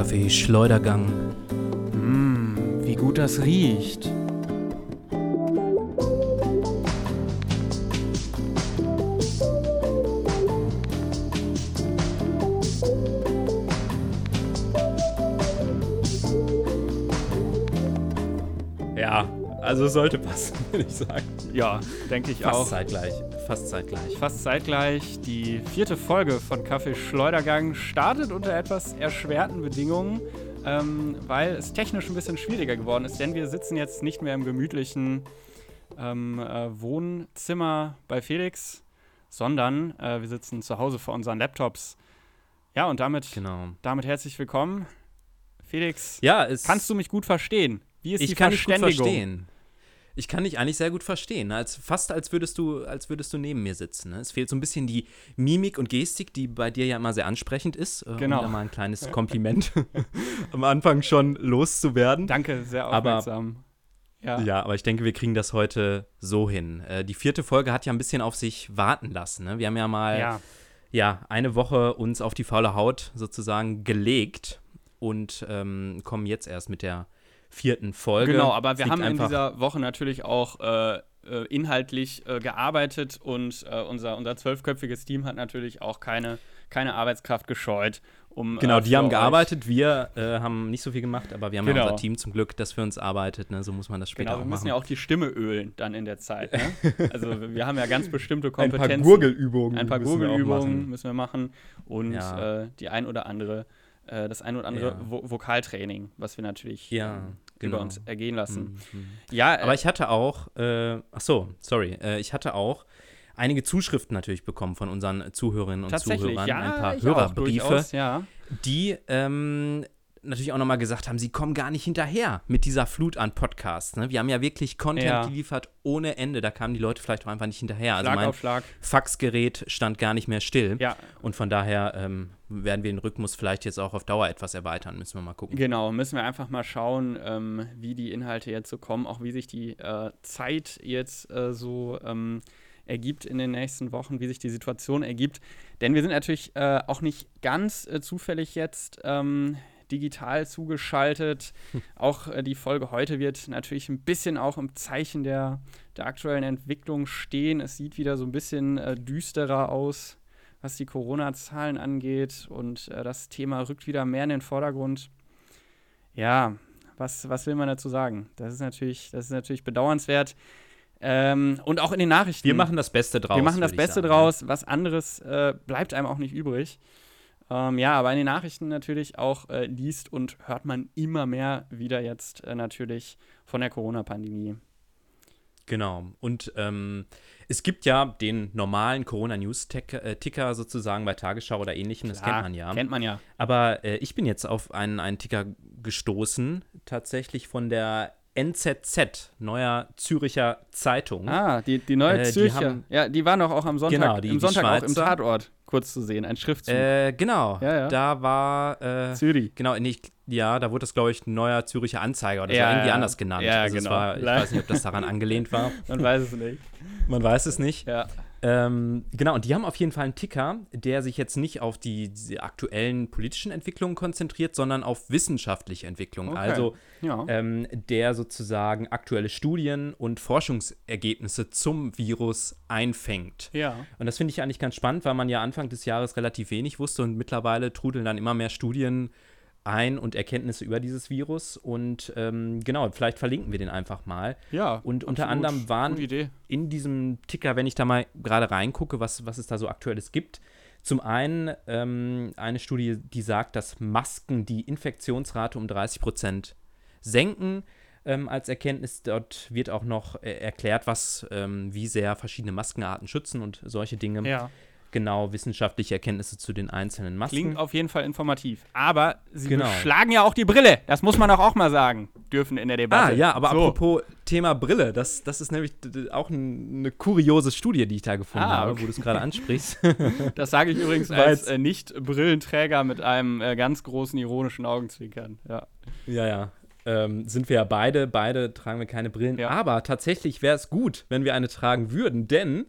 Kaffee Schleudergang. Mmm, wie gut das riecht. Ja, also es sollte passen, würde ich sagen. Ja, denke ich Fast auch. zeitgleich. Fast zeitgleich. Fast zeitgleich. Die vierte Folge von Kaffee Schleudergang startet unter etwas erschwerten Bedingungen, ähm, weil es technisch ein bisschen schwieriger geworden ist, denn wir sitzen jetzt nicht mehr im gemütlichen ähm, äh, Wohnzimmer bei Felix, sondern äh, wir sitzen zu Hause vor unseren Laptops. Ja, und damit, Genau. damit herzlich willkommen. Felix, Ja, kannst du mich gut verstehen? Wie ist ich die kann dich gut Verständigung? verstehen. Ich kann dich eigentlich sehr gut verstehen. Als, fast als würdest, du, als würdest du neben mir sitzen. Ne? Es fehlt so ein bisschen die Mimik und Gestik, die bei dir ja immer sehr ansprechend ist. Äh, Genau. Um da mal ein kleines Kompliment am Anfang schon loszuwerden. Danke, sehr Aber- aufmerksam. ja. Ja, aber ich denke, wir kriegen das heute so hin. Äh, die vierte Folge hat ja ein bisschen auf sich warten lassen. Ne? Wir haben ja mal ja. ja, eine Woche uns auf die faule Haut sozusagen gelegt und ähm, kommen jetzt erst mit der vierten Folge. Genau, aber wir haben in dieser Woche natürlich auch äh, äh, inhaltlich äh, gearbeitet und äh, unser, unser zwölfköpfiges Team hat natürlich auch keine, keine Arbeitskraft gescheut, um. Genau, äh, die für haben gearbeitet, wir äh, haben nicht so viel gemacht, aber wir haben ja Genau. unser Team zum Glück, das für uns arbeitet. Ne? So muss man das später Genau, wir auch müssen machen. ja auch die Stimme ölen dann in der Zeit. Ne? Also wir haben ja ganz bestimmte ein Kompetenzen. paar Gurgelübungen. Ein paar müssen wir Gurgelübungen machen. müssen wir machen und Ja. die ein oder andere, äh, das ein oder andere Ja. Vo Vokaltraining, was wir natürlich Ja, ähm, genau. über uns ergehen lassen. Mhm. Ja, äh, Aber ich hatte auch, äh, ach so, sorry, äh, ich hatte auch einige Zuschriften natürlich bekommen von unseren Zuhörerinnen und Zuhörern, ja, ein paar Hörerbriefe. durchaus, ja. die ähm, natürlich auch nochmal gesagt haben, sie kommen gar nicht hinterher mit dieser Flut an Podcasts. Ne? Wir haben ja wirklich Content Ja. geliefert ohne Ende. Da kamen die Leute vielleicht auch einfach nicht hinterher. Also Schlag mein auf Schlag. Faxgerät stand gar nicht mehr still. Ja, Und von daher ähm, werden wir den Rhythmus vielleicht jetzt auch auf Dauer etwas erweitern. Müssen wir mal gucken. Genau, müssen wir einfach mal schauen, ähm, wie die Inhalte jetzt so kommen, auch wie sich die äh, Zeit jetzt äh, so ähm, ergibt in den nächsten Wochen, wie sich die Situation ergibt. Denn wir sind natürlich äh, auch nicht ganz äh, zufällig jetzt ähm, digital zugeschaltet. Auch äh, die Folge heute wird natürlich ein bisschen auch im Zeichen der, der aktuellen Entwicklung stehen. Es sieht wieder so ein bisschen äh, düsterer aus, was die Corona-Zahlen angeht. Und äh, das Thema rückt wieder mehr in den Vordergrund. Ja, was, was will man dazu sagen? Das ist natürlich, das ist natürlich bedauernswert. Ähm, und auch in den Nachrichten. Wir machen das Beste draus. Wir machen das Beste sagen. draus. Was anderes äh, bleibt einem auch nicht übrig. Ähm, ja, aber in den Nachrichten natürlich auch äh, liest und hört man immer mehr wieder jetzt äh, natürlich von der Corona-Pandemie. Genau. Und ähm, es gibt ja den normalen Corona-News-Ticker sozusagen bei Tagesschau oder ähnlichem. Das kennt man ja. Kennt man ja. Aber äh, ich bin jetzt auf einen, einen Ticker gestoßen, tatsächlich von der NZZ, Neuer Züricher Zeitung. Ah, die, die neue Äh, die Zürcher. haben- ja, die war noch auch am Sonntag, Genau, die- im die Sonntag auch im. Tatort kurz zu sehen. Ein Schriftzug. Äh, genau. Ja, ja. Da war, äh, Zürich. genau, nee, ich, ja, da wurde das, glaube ich, Neuer Züricher Anzeiger oder Ja, irgendwie ja. anders genannt. Ja, also genau. war, ich weiß nicht, ob das daran angelehnt war. Man weiß es nicht. Man weiß es nicht. Ja. Ähm, genau, und die haben auf jeden Fall einen Ticker, der sich jetzt nicht auf die, die aktuellen politischen Entwicklungen konzentriert, sondern auf wissenschaftliche Entwicklungen. Okay. Also Ja. ähm, der sozusagen aktuelle Studien und Forschungsergebnisse zum Virus einfängt. ja. Und das finde ich eigentlich ganz spannend, weil man ja Anfang des Jahres relativ wenig wusste und mittlerweile trudeln dann immer mehr Studien ein und Erkenntnisse über dieses Virus. Und ähm, genau, vielleicht verlinken wir den einfach mal. Ja. Und unter absolut. anderem waren in diesem Ticker, wenn ich da mal gerade reingucke, was, was es da so aktuelles gibt. Zum einen ähm, eine Studie, die sagt, dass Masken die Infektionsrate um 30 Prozent senken. Ähm, als Erkenntnis dort wird auch noch äh, erklärt, was, ähm, wie sehr verschiedene Maskenarten schützen und solche Dinge. Ja. Genau, wissenschaftliche Erkenntnisse zu den einzelnen Masken. Klingt auf jeden Fall informativ. Aber sie Genau. beschlagen ja auch die Brille. Das muss man auch mal sagen dürfen in der Debatte. Ah, ja, aber so. apropos Thema Brille, das, das ist nämlich auch ein, eine kuriose Studie, die ich da gefunden Ah, habe, okay. wo du es gerade ansprichst. Das sage ich übrigens als äh, Nicht-Brillenträger mit einem äh, ganz großen ironischen Augenzwinkern. Ja. Ja, ja. Ähm, sind wir ja beide, beide tragen wir keine Brillen. Ja. Aber tatsächlich wäre es gut, wenn wir eine tragen würden, denn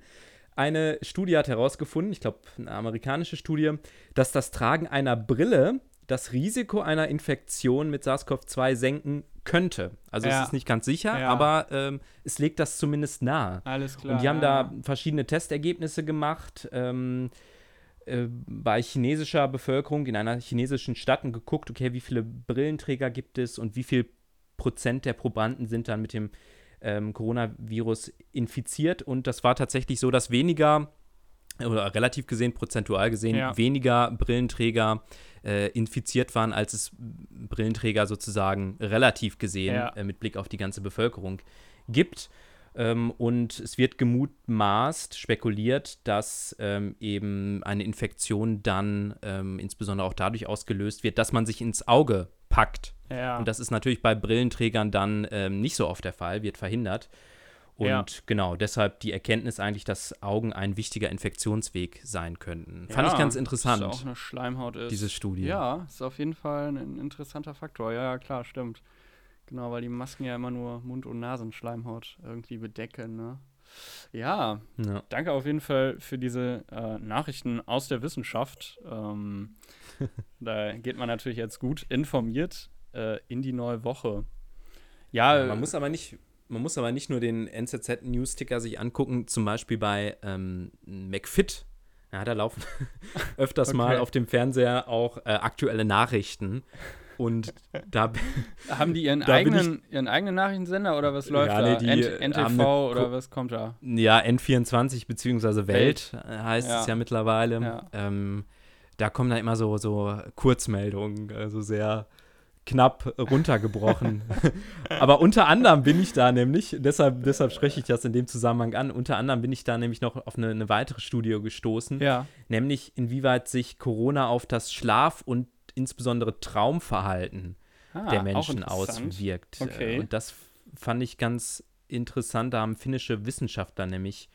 eine Studie hat herausgefunden, ich glaube, eine amerikanische Studie, dass das Tragen einer Brille das Risiko einer Infektion mit SARS-CoV-2 senken könnte. Also Ja. es ist nicht ganz sicher, Ja. aber ähm, es legt das zumindest nahe. Alles klar. Und die haben ja. da verschiedene Testergebnisse gemacht ähm, äh, bei chinesischer Bevölkerung in einer chinesischen Stadt und geguckt, okay, wie viele Brillenträger gibt es und wie viel Prozent der Probanden sind dann mit dem ähm, Coronavirus infiziert. Und das war tatsächlich so, dass weniger oder relativ gesehen, prozentual gesehen, Ja. weniger Brillenträger äh, infiziert waren, als es Brillenträger sozusagen relativ gesehen Ja. äh, mit Blick auf die ganze Bevölkerung gibt. Ähm, und es wird gemutmaßt, spekuliert, dass ähm, eben eine Infektion dann ähm, insbesondere auch dadurch ausgelöst wird, dass man sich ins Auge packt. Ja. Und das ist natürlich bei Brillenträgern dann ähm, nicht so oft der Fall, wird verhindert. Und Ja. genau, deshalb die Erkenntnis eigentlich, dass Augen ein wichtiger Infektionsweg sein könnten. Fand Ja, ich ganz Dass interessant, auch eine Schleimhaut ist. diese Studie. Ja, ist auf jeden Fall ein, ein interessanter Faktor. Ja, ja, klar, stimmt. Genau, weil die Masken ja immer nur Mund- und Nasenschleimhaut irgendwie bedecken, ne? Ja, Ja. danke auf jeden Fall für diese äh, Nachrichten aus der Wissenschaft. Ähm, da geht man natürlich jetzt gut informiert äh, in die neue Woche. Ja, Ja, man muss aber nicht, man muss aber nicht nur den NZZ-News-Ticker sich angucken, zum Beispiel bei ähm, McFit. Ja, da laufen öfters mal Okay. auf dem Fernseher auch äh, aktuelle Nachrichten. Und da haben die ihren, da eigenen, ihren eigenen Nachrichtensender oder was läuft Ja, da? nee, die, N- äh, NTV haben eine oder was kommt da? Ja, N24 beziehungsweise Welt, äh, heißt Ja. es ja mittlerweile. Ja. Ähm, da kommen dann immer so, so Kurzmeldungen, also sehr knapp runtergebrochen. Aber unter anderem bin ich da nämlich, deshalb, deshalb spreche ich das in dem Zusammenhang an, unter anderem bin ich da nämlich noch auf eine, eine weitere Studie gestoßen, Ja. nämlich inwieweit sich Corona auf das Schlaf- und insbesondere Traumverhalten Ah, der Menschen auswirkt. Okay. Und das fand ich ganz interessant. Da haben finnische Wissenschaftler nämlich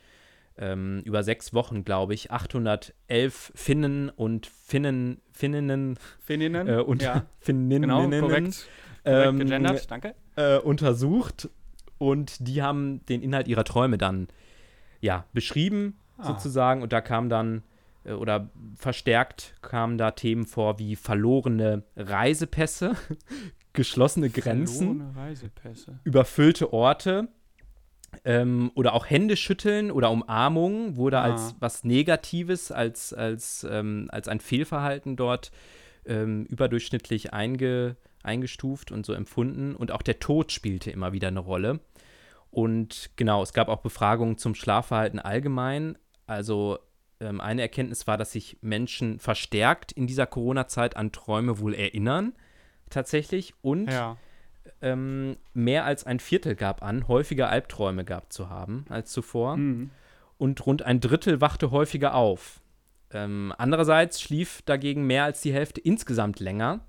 ähm, über sechs Wochen, glaube ich, 811 Finnen und Finnen, Finninnen Finninnen? äh, und ja, Finninnen genau, korrekt, korrekt ähm, gegendert, danke. äh, untersucht und die haben den Inhalt ihrer Träume dann ja beschrieben Ah. sozusagen und da kam dann äh, oder verstärkt kamen da Themen vor wie verlorene Reisepässe, geschlossene Grenzen, Verlorene Reisepässe. überfüllte Orte ähm, oder auch Hände schütteln oder Umarmung wurde Ah. als was Negatives, als, als, ähm, als ein Fehlverhalten dort ähm, überdurchschnittlich einge, eingestuft und so empfunden. Und auch der Tod spielte immer wieder eine Rolle. Und genau, es gab auch Befragungen zum Schlafverhalten allgemein. Also ähm, eine Erkenntnis war, dass sich Menschen verstärkt in dieser Corona-Zeit an Träume wohl erinnern, tatsächlich. Und Ja. Ähm, mehr als ein Viertel gab an, häufiger Albträume gehabt zu haben als zuvor. Mhm. Und rund ein Drittel wachte häufiger auf. Ähm, andererseits schlief dagegen mehr als die Hälfte insgesamt länger.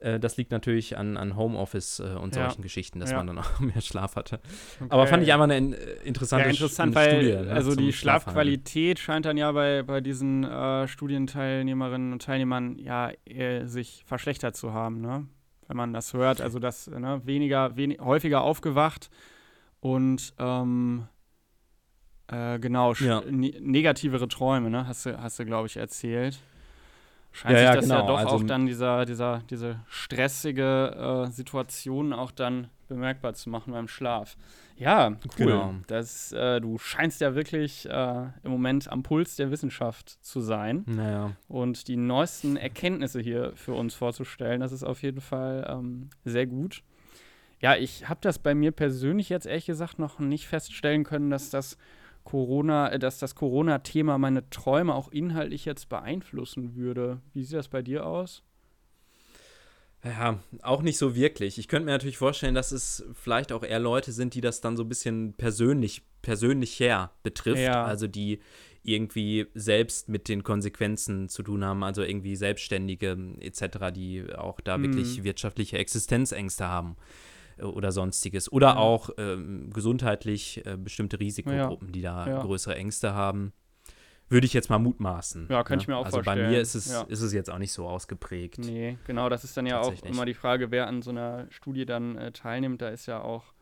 Äh, das liegt natürlich an, an Homeoffice äh, und Ja. solchen Geschichten, dass Ja. man dann auch mehr Schlaf hatte. Aber fand ich Okay. einfach eine in- äh, interessante ja, interessant, weil Studie. ne, also die. Schlafqualität scheint dann ja bei, bei diesen äh, Studienteilnehmerinnen und Teilnehmern ja sich verschlechtert zu haben, ne? Wenn man das hört, also das ne, weniger, wenig, häufiger aufgewacht und ähm, äh, genau, Ja. ne negativere Träume, ne? Hast du, hast du glaube ich, erzählt. Scheint Ja, sich ja, das ja genau, doch also- auch dann dieser, dieser, diese stressige äh, Situation auch dann bemerkbar zu machen beim Schlaf. Ja, cool. Genau. Das, äh, du scheinst ja wirklich äh, im Moment am Puls der Wissenschaft zu sein Naja. und die neuesten Erkenntnisse hier für uns vorzustellen. Das ist auf jeden Fall ähm, sehr gut. Ja, ich habe das bei mir persönlich jetzt ehrlich gesagt noch nicht feststellen können, dass das Corona, äh, dass das Corona-Thema meine Träume auch inhaltlich jetzt beeinflussen würde. Wie sieht das bei dir aus? Ja, auch nicht so wirklich. Ich könnte mir natürlich vorstellen, dass es vielleicht auch eher Leute sind, die das dann so ein bisschen persönlich, persönlicher betrifft. Ja. Also die irgendwie selbst mit den Konsequenzen zu tun haben, also irgendwie Selbstständige etc., die auch da Mhm. wirklich wirtschaftliche Existenzängste haben äh, oder sonstiges. Oder Ja. auch ähm, gesundheitlich äh, bestimmte Risikogruppen, die da Ja. größere Ängste haben. Würde ich jetzt mal mutmaßen. Ja, könnte ich mir auch also bei vorstellen. mir ist es, Ja. ist es jetzt auch nicht so ausgeprägt. Nee, genau, das ist dann ja auch immer die Frage, wer an so einer Studie dann äh, teilnimmt. Da ist ja auch,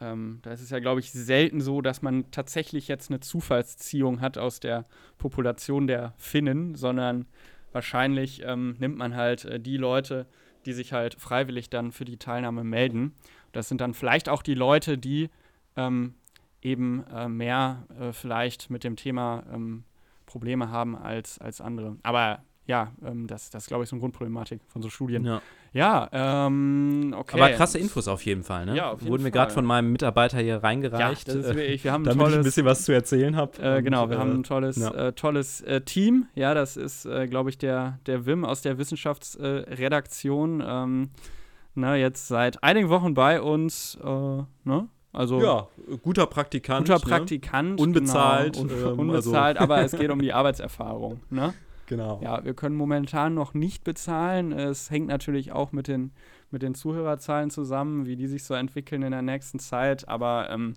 ähm, da ist es ja, glaube ich, selten so, dass man tatsächlich jetzt eine Zufallsziehung hat aus der Population der Finnen, sondern wahrscheinlich ähm, nimmt man halt äh, die Leute, die sich halt freiwillig dann für die Teilnahme melden. Das sind dann vielleicht auch die Leute, die ähm, eben äh, mehr äh, vielleicht mit dem Thema ähm, Probleme haben als, als andere. Aber ja, ähm, das, das ist, glaube ich, so eine Grundproblematik von so Studien. Ja. Ja, ähm, okay. Aber krasse Infos auf jeden Fall, ne? Ja, auf jeden Wurden Fall. gerade von meinem Mitarbeiter hier reingereicht. Ja, das ist äh, wirklich, wir haben ein damit ich ein tolles, bisschen was zu erzählen habe. äh, genau, wir haben ein tolles, ja. äh, tolles äh, Team. Ja, das ist, äh, glaube ich, der, der Wim aus der Wissenschaftsredaktion. ähm, ne, jetzt seit einigen Wochen bei uns. Äh, ne? Also ja, guter Praktikant. guter ne? Praktikant. Unbezahlt, Genau, un ähm, unbezahlt, also- aber es geht um die Arbeitserfahrung. Ne? Genau. Ja, wir können momentan noch nicht bezahlen. Es hängt natürlich auch mit den, mit den Zuhörerzahlen zusammen, wie die sich so entwickeln in der nächsten Zeit. Aber ähm,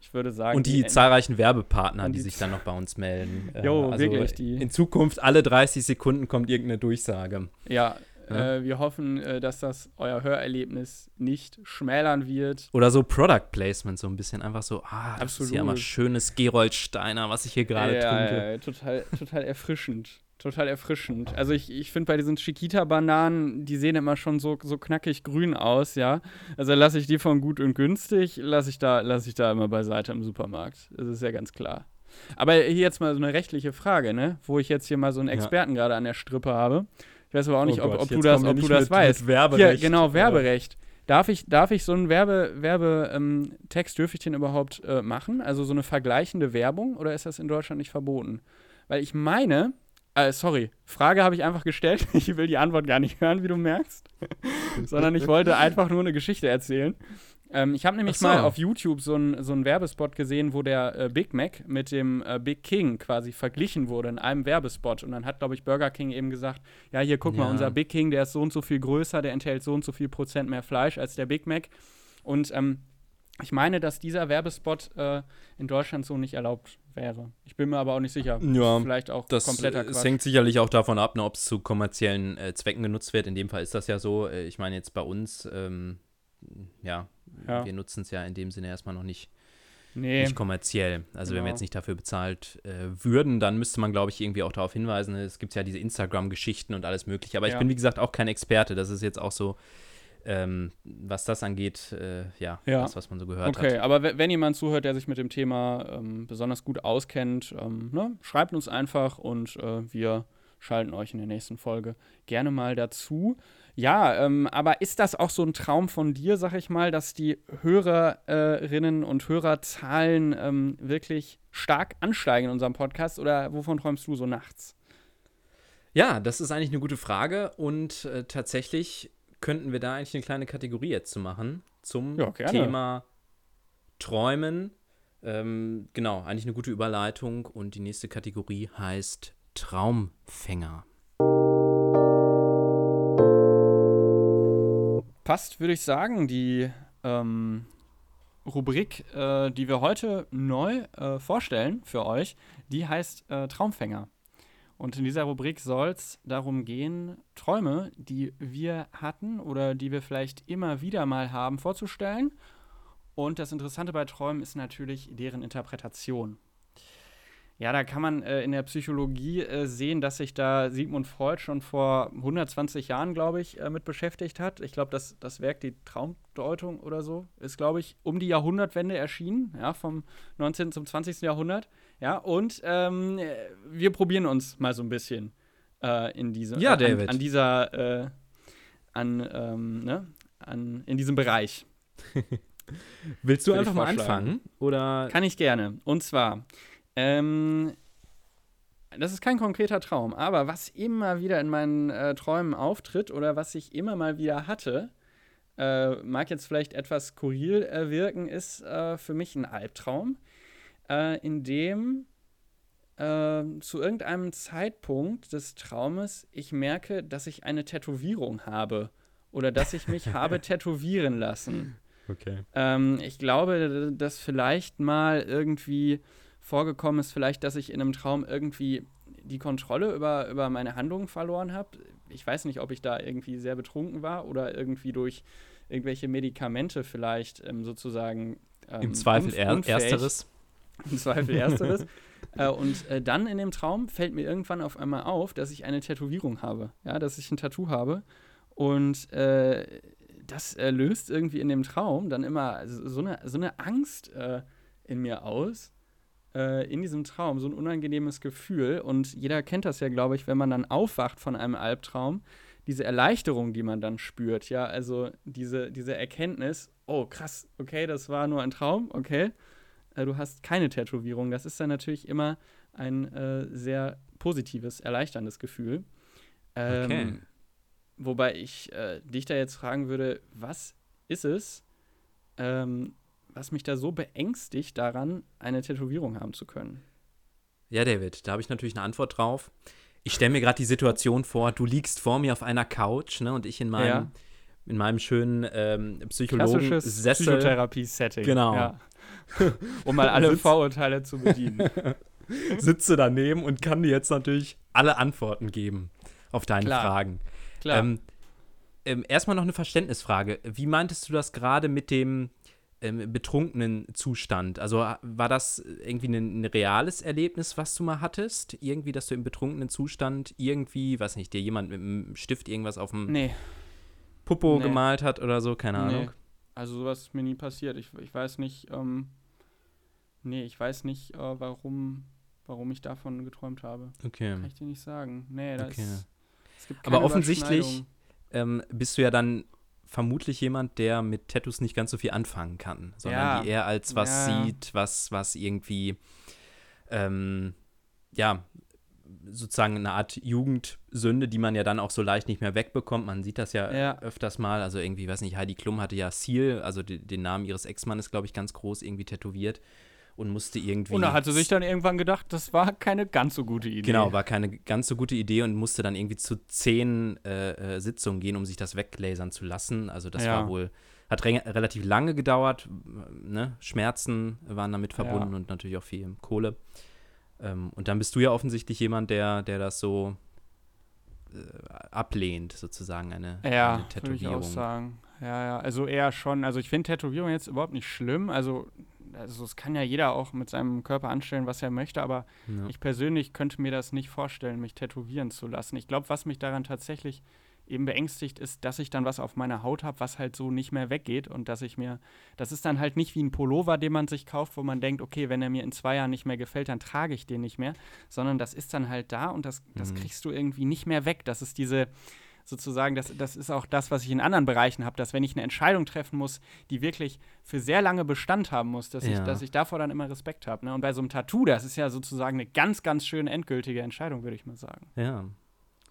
ich würde sagen. Und die zahlreichen Werbepartner, die die sich dann noch bei uns melden. Äh, Jo, wirklich, die- In Zukunft alle 30 Sekunden kommt irgendeine Durchsage. Ja, Ja. Äh, wir hoffen, äh, dass das euer Hörerlebnis nicht schmälern wird. Oder so Product Placement, so ein bisschen einfach so, ah, das ist Absolut. hier mal schönes Gerold-Steiner, was ich hier gerade ja, trinke. ja, ja, total, total erfrischend. Total erfrischend. Also ich, ich finde bei diesen Chiquita-Bananen, die sehen immer schon so, so knackig grün aus, ja. Also lasse ich die von gut und günstig, lasse ich, da, lass ich da immer beiseite im Supermarkt. Das ist ja ganz klar. Aber hier jetzt mal so eine rechtliche Frage, ne? Wo ich jetzt hier mal so einen Ja. Experten gerade an der Strippe habe. Ich weiß aber auch nicht, Oh ob, Gott, ob du das, ob du das mit- weißt. Mit Werberecht, Hier, genau, aber- Werberecht. Darf ich, darf ich so einen Werbe, Werbe ähm, Text, dürfe ich den überhaupt äh, machen? Also so eine vergleichende Werbung oder ist das in Deutschland nicht verboten? Weil ich meine, äh, sorry, Frage habe ich einfach gestellt. Ich will die Antwort gar nicht hören, wie du merkst. Sondern ich wollte einfach nur eine Geschichte erzählen. Ähm, ich habe nämlich so. mal auf YouTube so einen so Werbespot gesehen, wo der äh, Big Mac mit dem äh, Big King quasi verglichen wurde in einem Werbespot. Und dann hat, glaube ich, Burger King eben gesagt, ja, hier guck mal, Ja. unser Big King, der ist so und so viel größer, der enthält so und so viel Prozent mehr Fleisch als der Big Mac. Und ähm, ich meine, dass dieser Werbespot äh, in Deutschland so nicht erlaubt wäre. Ich bin mir aber auch nicht sicher. Ja, Vielleicht auch Das kompletter äh, es Quatsch. hängt sicherlich auch davon ab, ne, ob es zu kommerziellen äh, Zwecken genutzt wird. In dem Fall ist das ja so. Äh, ich meine jetzt bei uns, ähm, ja, Ja. wir nutzen es ja in dem Sinne erstmal noch nicht, Nee, nicht kommerziell. Also wenn wir Genau. jetzt nicht dafür bezahlt äh, würden, dann müsste man, glaube ich, irgendwie auch darauf hinweisen. Es gibt ja diese Instagram-Geschichten und alles Mögliche. Aber ich Ja. bin, wie gesagt, auch kein Experte. Das ist jetzt auch so, ähm, was das angeht, äh, ja, Ja. das, was man so gehört Okay, hat. aber we- wenn jemand zuhört, der sich mit dem Thema ähm, besonders gut auskennt, ähm, ne, schreibt uns einfach und äh, wir schalten euch in der nächsten Folge gerne mal dazu. Ja, ähm, aber ist das auch so ein Traum von dir, sag ich mal, dass die Hörerinnen und Hörerzahlen ähm, wirklich stark ansteigen in unserem Podcast oder wovon träumst du so nachts? Ja, das ist eigentlich eine gute Frage und äh, tatsächlich könnten wir da eigentlich eine kleine Kategorie jetzt zu machen zum Ja. Thema Träumen. Ähm, genau, eigentlich eine gute Überleitung und die nächste Kategorie heißt Traumfänger. passt, würde ich sagen, die ähm, Rubrik, äh, die wir heute neu äh, vorstellen für euch, die heißt äh, Traumfänger. Und in dieser Rubrik soll es darum gehen, Träume, die wir hatten oder die wir vielleicht immer wieder mal haben, vorzustellen. Und das Interessante bei Träumen ist natürlich deren Interpretation. Ja, da kann man äh, in der Psychologie äh, sehen, dass sich da Sigmund Freud schon vor 120 Jahren, glaube ich, äh, mit beschäftigt hat. Ich glaube, das, das Werk, die Traumdeutung oder so, ist, glaube ich, um die Jahrhundertwende erschienen, ja, vom 19. zum 20. Jahrhundert. Ja, und ähm, äh, wir probieren uns mal so ein bisschen äh, in diese, Ja, David. An, an dieser, äh, an, ähm, ne, an, in diesem Bereich. Willst du ich einfach mal anfangen? Oder Kann ich gerne. Und zwar, ähm, das ist kein konkreter Traum, aber was immer wieder in meinen äh, Träumen auftritt oder was ich immer mal wieder hatte, äh, mag jetzt vielleicht etwas skurril äh, wirken, ist äh, für mich ein Albtraum, äh, in dem äh, zu irgendeinem Zeitpunkt des Traumes ich merke, dass ich eine Tätowierung habe oder dass ich mich habe tätowieren lassen. Okay. Ähm, ich glaube, dass vielleicht mal irgendwie vorgekommen ist, vielleicht, dass ich in einem Traum irgendwie die Kontrolle über, über meine Handlungen verloren habe. Ich weiß nicht, ob ich da irgendwie sehr betrunken war oder irgendwie durch irgendwelche Medikamente vielleicht ähm, sozusagen ähm, Im Zweifel er unfähig- ersteres. Im Zweifel ersteres. äh, und äh, dann in dem Traum fällt mir irgendwann auf einmal auf, dass ich eine Tätowierung habe. Ja, dass ich ein Tattoo habe. Und äh, das löst irgendwie in dem Traum dann immer so eine, so eine Angst äh, in mir aus. Äh, in diesem Traum, so ein unangenehmes Gefühl. Und jeder kennt das ja, glaube ich, wenn man dann aufwacht von einem Albtraum, diese Erleichterung, die man dann spürt, ja, also diese, diese Erkenntnis, oh krass, okay, das war nur ein Traum, okay, äh, du hast keine Tätowierung, das ist dann natürlich immer ein äh, sehr positives, erleichterndes Gefühl. Ähm, okay. Wobei ich äh, dich da jetzt fragen würde, was ist es, ähm, was mich da so beängstigt daran, eine Tätowierung haben zu können? Ja, David, da habe ich natürlich eine Antwort drauf. Ich stelle mir gerade die Situation vor, du liegst vor mir auf einer Couch, ne, und ich in meinem, ja. in meinem schönen ähm, Psychologen Psychotherapie-Setting. Genau. Ja. um mal alle Vorurteile zu bedienen. Sitze daneben und kann dir jetzt natürlich alle Antworten geben auf deine Klar. Fragen. Klar. Ähm, ähm, erstmal noch eine Verständnisfrage. Wie meintest du das gerade mit dem ähm, betrunkenen Zustand? Also war das irgendwie ein, ein, reales Erlebnis, was du mal hattest? Irgendwie, dass du im betrunkenen Zustand irgendwie, weiß nicht, dir jemand mit einem Stift irgendwas auf dem nee. Popo nee. gemalt hat oder so? Keine nee. Ahnung. Also sowas ist mir nie passiert. Ich, ich weiß nicht, ähm, nee, ich weiß nicht, äh, warum, warum ich davon geträumt habe. Okay. Kann ich dir nicht sagen. Nee, das okay. ist aber offensichtlich ähm, bist du ja dann vermutlich jemand, der mit Tattoos nicht ganz so viel anfangen kann, sondern ja. die eher als was ja. sieht, was, was irgendwie, ähm, ja, sozusagen eine Art Jugendsünde, die man ja dann auch so leicht nicht mehr wegbekommt. Man sieht das ja, ja. öfters mal. Also irgendwie, weiß nicht, Heidi Klum hatte ja Seal, also den Namen ihres Ex-Mannes, glaube ich, ganz groß irgendwie tätowiert und musste irgendwie. Und da hatte sich dann irgendwann gedacht, das war keine ganz so gute Idee. Genau, war keine ganz so gute Idee und musste dann irgendwie zu zehn äh, äh, Sitzungen gehen, um sich das weglasern zu lassen. Also das ja. war wohl, hat re relativ lange gedauert. Ne? Schmerzen waren damit verbunden ja. und natürlich auch viel Kohle. Ähm, und dann bist du ja offensichtlich jemand, der, der das so äh, ablehnt, sozusagen, eine, ja, eine Tätowierung. Würde ich auch sagen. Ja, ja, also eher schon. Also ich finde Tätowierung jetzt überhaupt nicht schlimm. Also also es kann ja jeder auch mit seinem Körper anstellen, was er möchte, aber ja. ich persönlich könnte mir das nicht vorstellen, mich tätowieren zu lassen. Ich glaube, was mich daran tatsächlich eben beängstigt, ist, dass ich dann was auf meiner Haut habe, was halt so nicht mehr weggeht und dass ich mir, das ist dann halt nicht wie ein Pullover, den man sich kauft, wo man denkt, okay, wenn er mir in zwei Jahren nicht mehr gefällt, dann trage ich den nicht mehr, sondern das ist dann halt da und das, das mhm. kriegst du irgendwie nicht mehr weg. Das ist diese, sozusagen, das, das ist auch das, was ich in anderen Bereichen habe, dass wenn ich eine Entscheidung treffen muss, die wirklich für sehr lange Bestand haben muss, dass, ja. ich, dass ich davor dann immer Respekt habe. Ne? Und bei so einem Tattoo, das ist ja sozusagen eine ganz, ganz schön endgültige Entscheidung, würde ich mal sagen. Ja.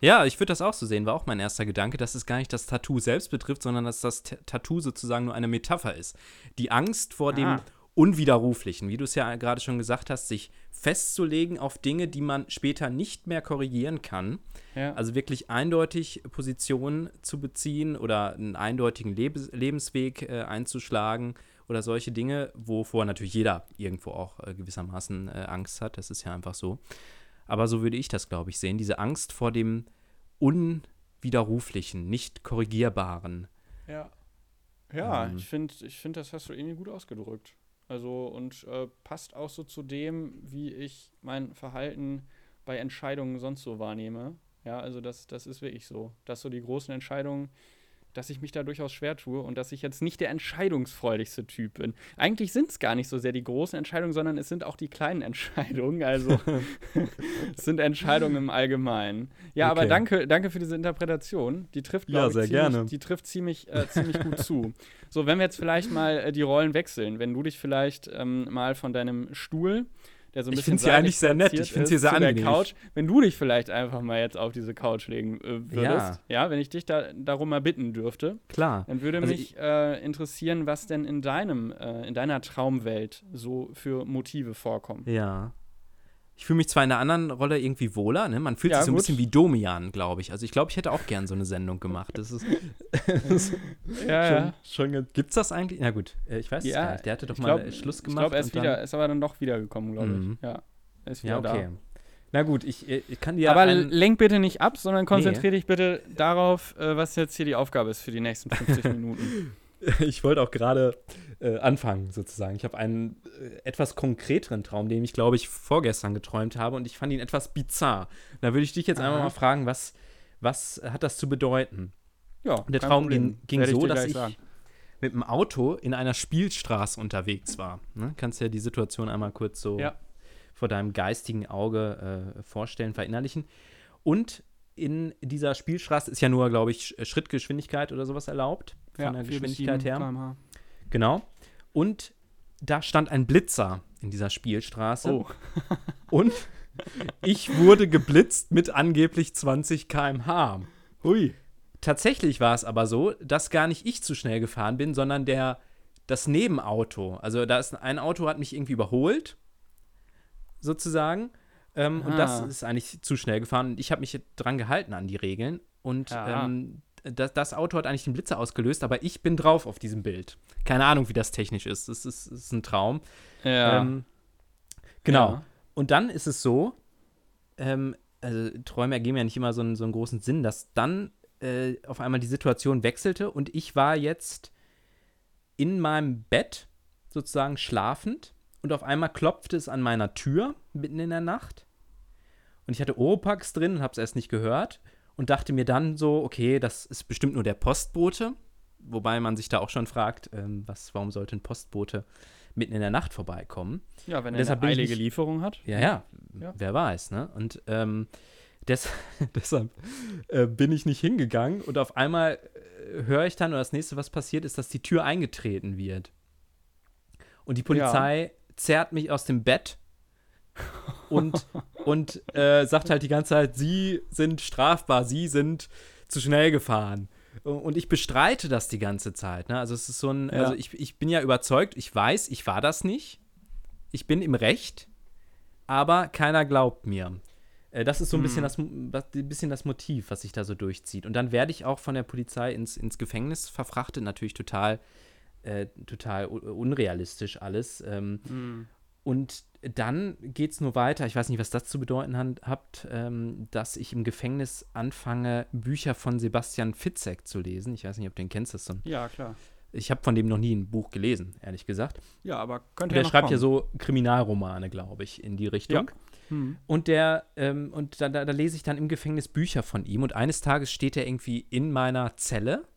Ja, ich würde das auch so sehen, war auch mein erster Gedanke, dass es gar nicht das Tattoo selbst betrifft, sondern dass das T Tattoo sozusagen nur eine Metapher ist. Die Angst vor ah. dem Unwiderruflichen, wie du es ja gerade schon gesagt hast, sich festzulegen auf Dinge, die man später nicht mehr korrigieren kann. Ja. Also wirklich eindeutig Positionen zu beziehen oder einen eindeutigen Lebens Lebensweg äh, einzuschlagen oder solche Dinge, wovor natürlich jeder irgendwo auch äh, gewissermaßen äh, Angst hat. Das ist ja einfach so. Aber so würde ich das, glaube ich, sehen. Diese Angst vor dem Unwiderruflichen, nicht korrigierbaren. Ja. Ja, ähm, ich finde, ich find, das hast du irgendwie gut ausgedrückt. Also und äh, passt auch so zu dem, wie ich mein Verhalten bei Entscheidungen sonst so wahrnehme. Ja, also das, das ist wirklich so. Dass so die großen Entscheidungen, dass ich mich da durchaus schwer tue und dass ich jetzt nicht der entscheidungsfreudigste Typ bin. Eigentlich sind es gar nicht so sehr die großen Entscheidungen, sondern es sind auch die kleinen Entscheidungen. Also es sind Entscheidungen im Allgemeinen. Ja, okay. aber danke, danke für diese Interpretation. Die trifft, ja, ich, sehr ziemlich, gerne. Die trifft ziemlich, äh, ziemlich gut zu. So, wenn wir jetzt vielleicht mal äh, die Rollen wechseln, wenn du dich vielleicht ähm, mal von deinem Stuhl der so ein ich finde sie eigentlich sehr nett. Ich finde sie sehr angenehm. Couch, wenn du dich vielleicht einfach mal jetzt auf diese Couch legen äh, würdest, ja. ja. wenn ich dich da darum mal bitten dürfte, klar, dann würde also mich äh, interessieren, was denn in deinem, äh, in deiner Traumwelt so für Motive vorkommen. Ja. Ich fühle mich zwar in einer anderen Rolle irgendwie wohler, ne? Man fühlt ja, sich so ein bisschen wie Domian, glaube ich. Also ich glaube, ich hätte auch gern so eine Sendung gemacht. Das ist, das ist ja, schon, ja. schon gibt's das eigentlich? Na gut, äh, ich weiß ja, es gar nicht. Der hatte doch mal glaub, Schluss gemacht. Ich glaube, er ist wieder, ist aber dann doch wiedergekommen, glaube mhm. ich. Ja, er ist wieder ja, okay. da. Na gut, ich, äh, ich kann dir. Aber lenk bitte nicht ab, sondern konzentriere nee. dich bitte darauf, äh, was jetzt hier die Aufgabe ist für die nächsten 50 Minuten. ich wollte auch gerade äh, anfangen, sozusagen. Ich habe einen äh, etwas konkreteren Traum, den ich, glaube ich, vorgestern geträumt habe und ich fand ihn etwas bizarr. Da würde ich dich jetzt Aha. einmal mal fragen, was, was hat das zu bedeuten? Ja, der Traum ging, ging so, dass ich sagen. mit dem Auto in einer Spielstraße unterwegs war. Ne? Kannst du ja die Situation einmal kurz so ja. vor deinem geistigen Auge äh, vorstellen, verinnerlichen. Und in dieser Spielstraße ist ja nur, glaube ich, Schrittgeschwindigkeit oder sowas erlaubt. Von ja, der Geschwindigkeit her. Kmh. Genau. Und da stand ein Blitzer in dieser Spielstraße. Oh. und ich wurde geblitzt mit angeblich 20 km/h. Hui. Tatsächlich war es aber so, dass gar nicht ich zu schnell gefahren bin, sondern der das Nebenauto. Also da ist ein Auto hat mich irgendwie überholt, sozusagen. Ähm, und das ist eigentlich zu schnell gefahren. Und ich habe mich dran gehalten an die Regeln. Und ja. ähm, das, das, Auto hat eigentlich den Blitzer ausgelöst, aber ich bin drauf auf diesem Bild. Keine Ahnung, wie das technisch ist. Das ist, das ist ein Traum. Ja. Ähm, genau. Ja. Und dann ist es so, ähm, also Träume ergeben ja nicht immer so einen, so einen großen Sinn, dass dann äh, auf einmal die Situation wechselte und ich war jetzt in meinem Bett sozusagen schlafend und auf einmal klopfte es an meiner Tür mitten in der Nacht und ich hatte Oropax drin und habe es erst nicht gehört und dachte mir dann so, okay, das ist bestimmt nur der Postbote, wobei man sich da auch schon fragt, ähm, was, warum sollte ein Postbote mitten in der Nacht vorbeikommen? Ja, wenn er eine eilige Lieferung hat. Ja, ja, ja, wer weiß, ne? Und ähm, des, deshalb äh, bin ich nicht hingegangen und auf einmal äh, höre ich dann, oder das nächste, was passiert, ist, dass die Tür eingetreten wird. Und die Polizei ja. zerrt mich aus dem Bett und, und äh, sagt halt die ganze Zeit, sie sind strafbar, sie sind zu schnell gefahren. Und ich bestreite das die ganze Zeit. Ne? Also es ist so ein, ja. also ich, ich bin ja überzeugt, ich weiß, ich war das nicht. Ich bin im Recht, aber keiner glaubt mir. Äh, das ist so ein bisschen, hm. das, ein bisschen das Motiv, was sich da so durchzieht. Und dann werde ich auch von der Polizei ins, ins Gefängnis verfrachtet, natürlich total, äh, total unrealistisch alles. Ähm, mhm. Und dann geht es nur weiter, ich weiß nicht, was das zu bedeuten hat, ähm, dass ich im Gefängnis anfange, Bücher von Sebastian Fitzek zu lesen. Ich weiß nicht, ob du den kennst. Das so ja, klar. Ich habe von dem noch nie ein Buch gelesen, ehrlich gesagt. Ja, aber könnte Der ja schreibt kommen. ja so Kriminalromane, glaube ich, in die Richtung. Ja. Hm. Und der, ähm, und da, da, da, lese ich dann im Gefängnis Bücher von ihm und eines Tages steht er irgendwie in meiner Zelle,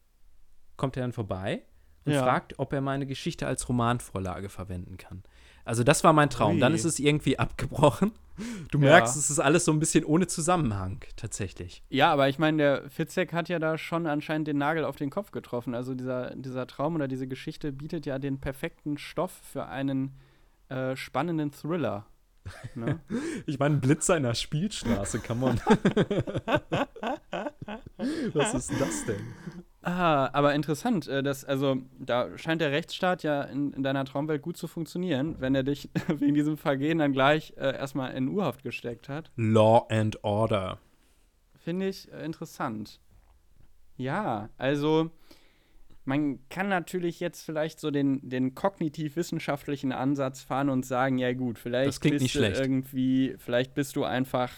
kommt er dann vorbei und ja. fragt, ob er meine Geschichte als Romanvorlage verwenden kann. Also das war mein Traum. Ui. Dann ist es irgendwie abgebrochen. Du merkst, ja. es ist alles so ein bisschen ohne Zusammenhang tatsächlich. Ja, aber ich meine, der Fitzek hat ja da schon anscheinend den Nagel auf den Kopf getroffen. Also dieser, dieser Traum oder diese Geschichte bietet ja den perfekten Stoff für einen äh, spannenden Thriller. Ne? Ich meine, Blitzer in der Spielstraße, kann man. Was ist das denn? Ah, aber interessant, äh, dass, also da scheint der Rechtsstaat ja in, in, deiner Traumwelt gut zu funktionieren, wenn er dich wegen diesem Vergehen dann gleich äh, erstmal in Urhaft gesteckt hat. Law and Order. Finde ich äh, interessant. Ja, also man kann natürlich jetzt vielleicht so den, den kognitiv-wissenschaftlichen Ansatz fahren und sagen, ja gut, vielleicht bist du irgendwie, vielleicht bist du einfach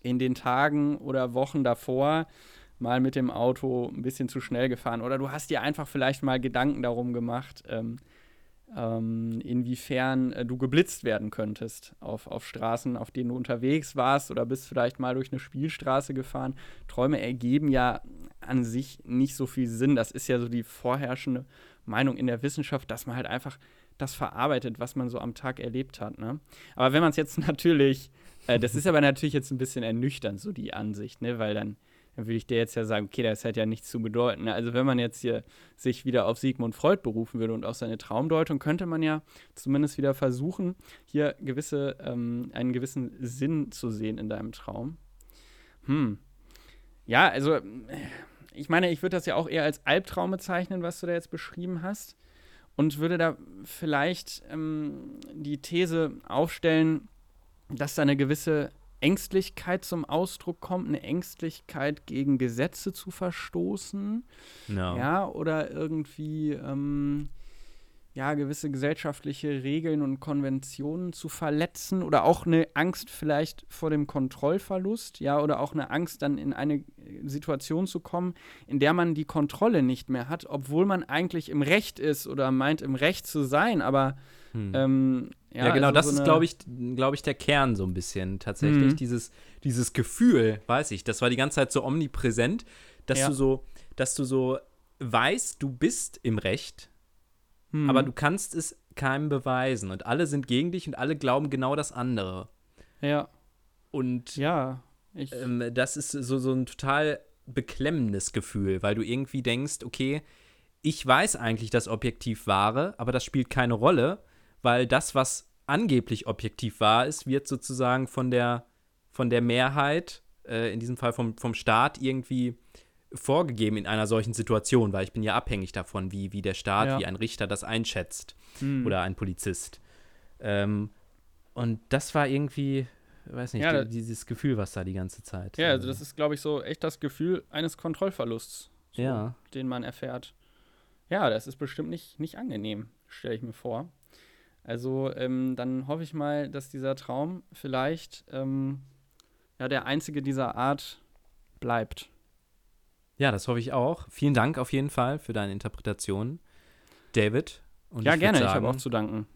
in den Tagen oder Wochen davor mal mit dem Auto ein bisschen zu schnell gefahren oder du hast dir einfach vielleicht mal Gedanken darum gemacht, ähm, ähm, inwiefern äh, du geblitzt werden könntest auf, auf Straßen, auf denen du unterwegs warst oder bist vielleicht mal durch eine Spielstraße gefahren. Träume ergeben ja an sich nicht so viel Sinn. Das ist ja so die vorherrschende Meinung in der Wissenschaft, dass man halt einfach das verarbeitet, was man so am Tag erlebt hat. Ne? Aber wenn man es jetzt natürlich, äh, das ist aber natürlich jetzt ein bisschen ernüchternd, so die Ansicht, ne? weil dann dann würde ich dir jetzt ja sagen, okay, das hat ja nichts zu bedeuten. Also wenn man jetzt hier sich wieder auf Sigmund Freud berufen würde und auf seine Traumdeutung, könnte man ja zumindest wieder versuchen, hier gewisse, ähm, einen gewissen Sinn zu sehen in deinem Traum. Hm. Ja, also ich meine, ich würde das ja auch eher als Albtraum bezeichnen, was du da jetzt beschrieben hast. Und würde da vielleicht ähm, die These aufstellen, dass da eine gewisse Ängstlichkeit zum Ausdruck kommt, eine Ängstlichkeit gegen Gesetze zu verstoßen. No. Ja, oder irgendwie, ähm, ja, gewisse gesellschaftliche Regeln und Konventionen zu verletzen oder auch eine Angst vielleicht vor dem Kontrollverlust, ja, oder auch eine Angst dann in eine Situation zu kommen, in der man die Kontrolle nicht mehr hat, obwohl man eigentlich im Recht ist oder meint, im Recht zu sein, aber hm. ähm, ja, ja, genau, also das so ist, glaube ich, glaube ich, der Kern so ein bisschen tatsächlich. Mhm. Dieses, dieses Gefühl, weiß ich, das war die ganze Zeit so omnipräsent, dass ja. du so, dass du so weißt, du bist im Recht, hm. aber du kannst es keinem beweisen. Und alle sind gegen dich und alle glauben genau das andere. Ja. Und ja, ähm, das ist so, so ein total beklemmendes Gefühl, weil du irgendwie denkst, okay, ich weiß eigentlich das objektiv Wahre, aber das spielt keine Rolle, weil das, was angeblich objektiv wahr ist, wird sozusagen von der, von der Mehrheit, äh, in diesem Fall vom, vom Staat, irgendwie vorgegeben in einer solchen Situation, weil ich bin ja abhängig davon, wie, wie der Staat, ja. wie ein Richter das einschätzt hm. oder ein Polizist. Ähm, und das war irgendwie, weiß nicht, ja, die, dieses Gefühl, was da die ganze Zeit. Ja, also das ist, glaube ich, so echt das Gefühl eines Kontrollverlusts, so, ja. den man erfährt. Ja, das ist bestimmt nicht, nicht angenehm, stelle ich mir vor. Also ähm, dann hoffe ich mal, dass dieser Traum vielleicht ähm, ja der einzige dieser Art bleibt. Ja, das hoffe ich auch. Vielen Dank auf jeden Fall für deine Interpretation, David. Und ja, ich gerne, sagen, ich habe auch zu danken.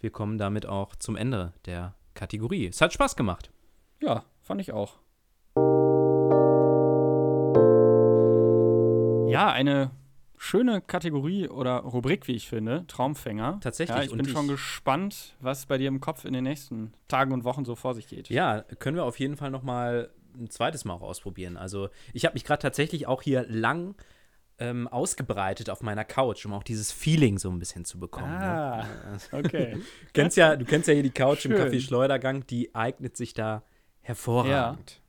Wir kommen damit auch zum Ende der Kategorie. Es hat Spaß gemacht. Ja, fand ich auch. Ja, eine schöne Kategorie oder Rubrik, wie ich finde, Traumfänger. Tatsächlich. Ja, ich bin ich schon gespannt, was bei dir im Kopf in den nächsten Tagen und Wochen so vor sich geht. Ja, können wir auf jeden Fall noch mal ein zweites Mal auch ausprobieren. Also ich habe mich gerade tatsächlich auch hier lang ähm, ausgebreitet auf meiner Couch, um auch dieses Feeling so ein bisschen zu bekommen. Ne? Ah, ne? okay. kennst ja, du kennst ja hier die Couch Schön. im Café Schleudergang, die eignet sich da hervorragend. Ja.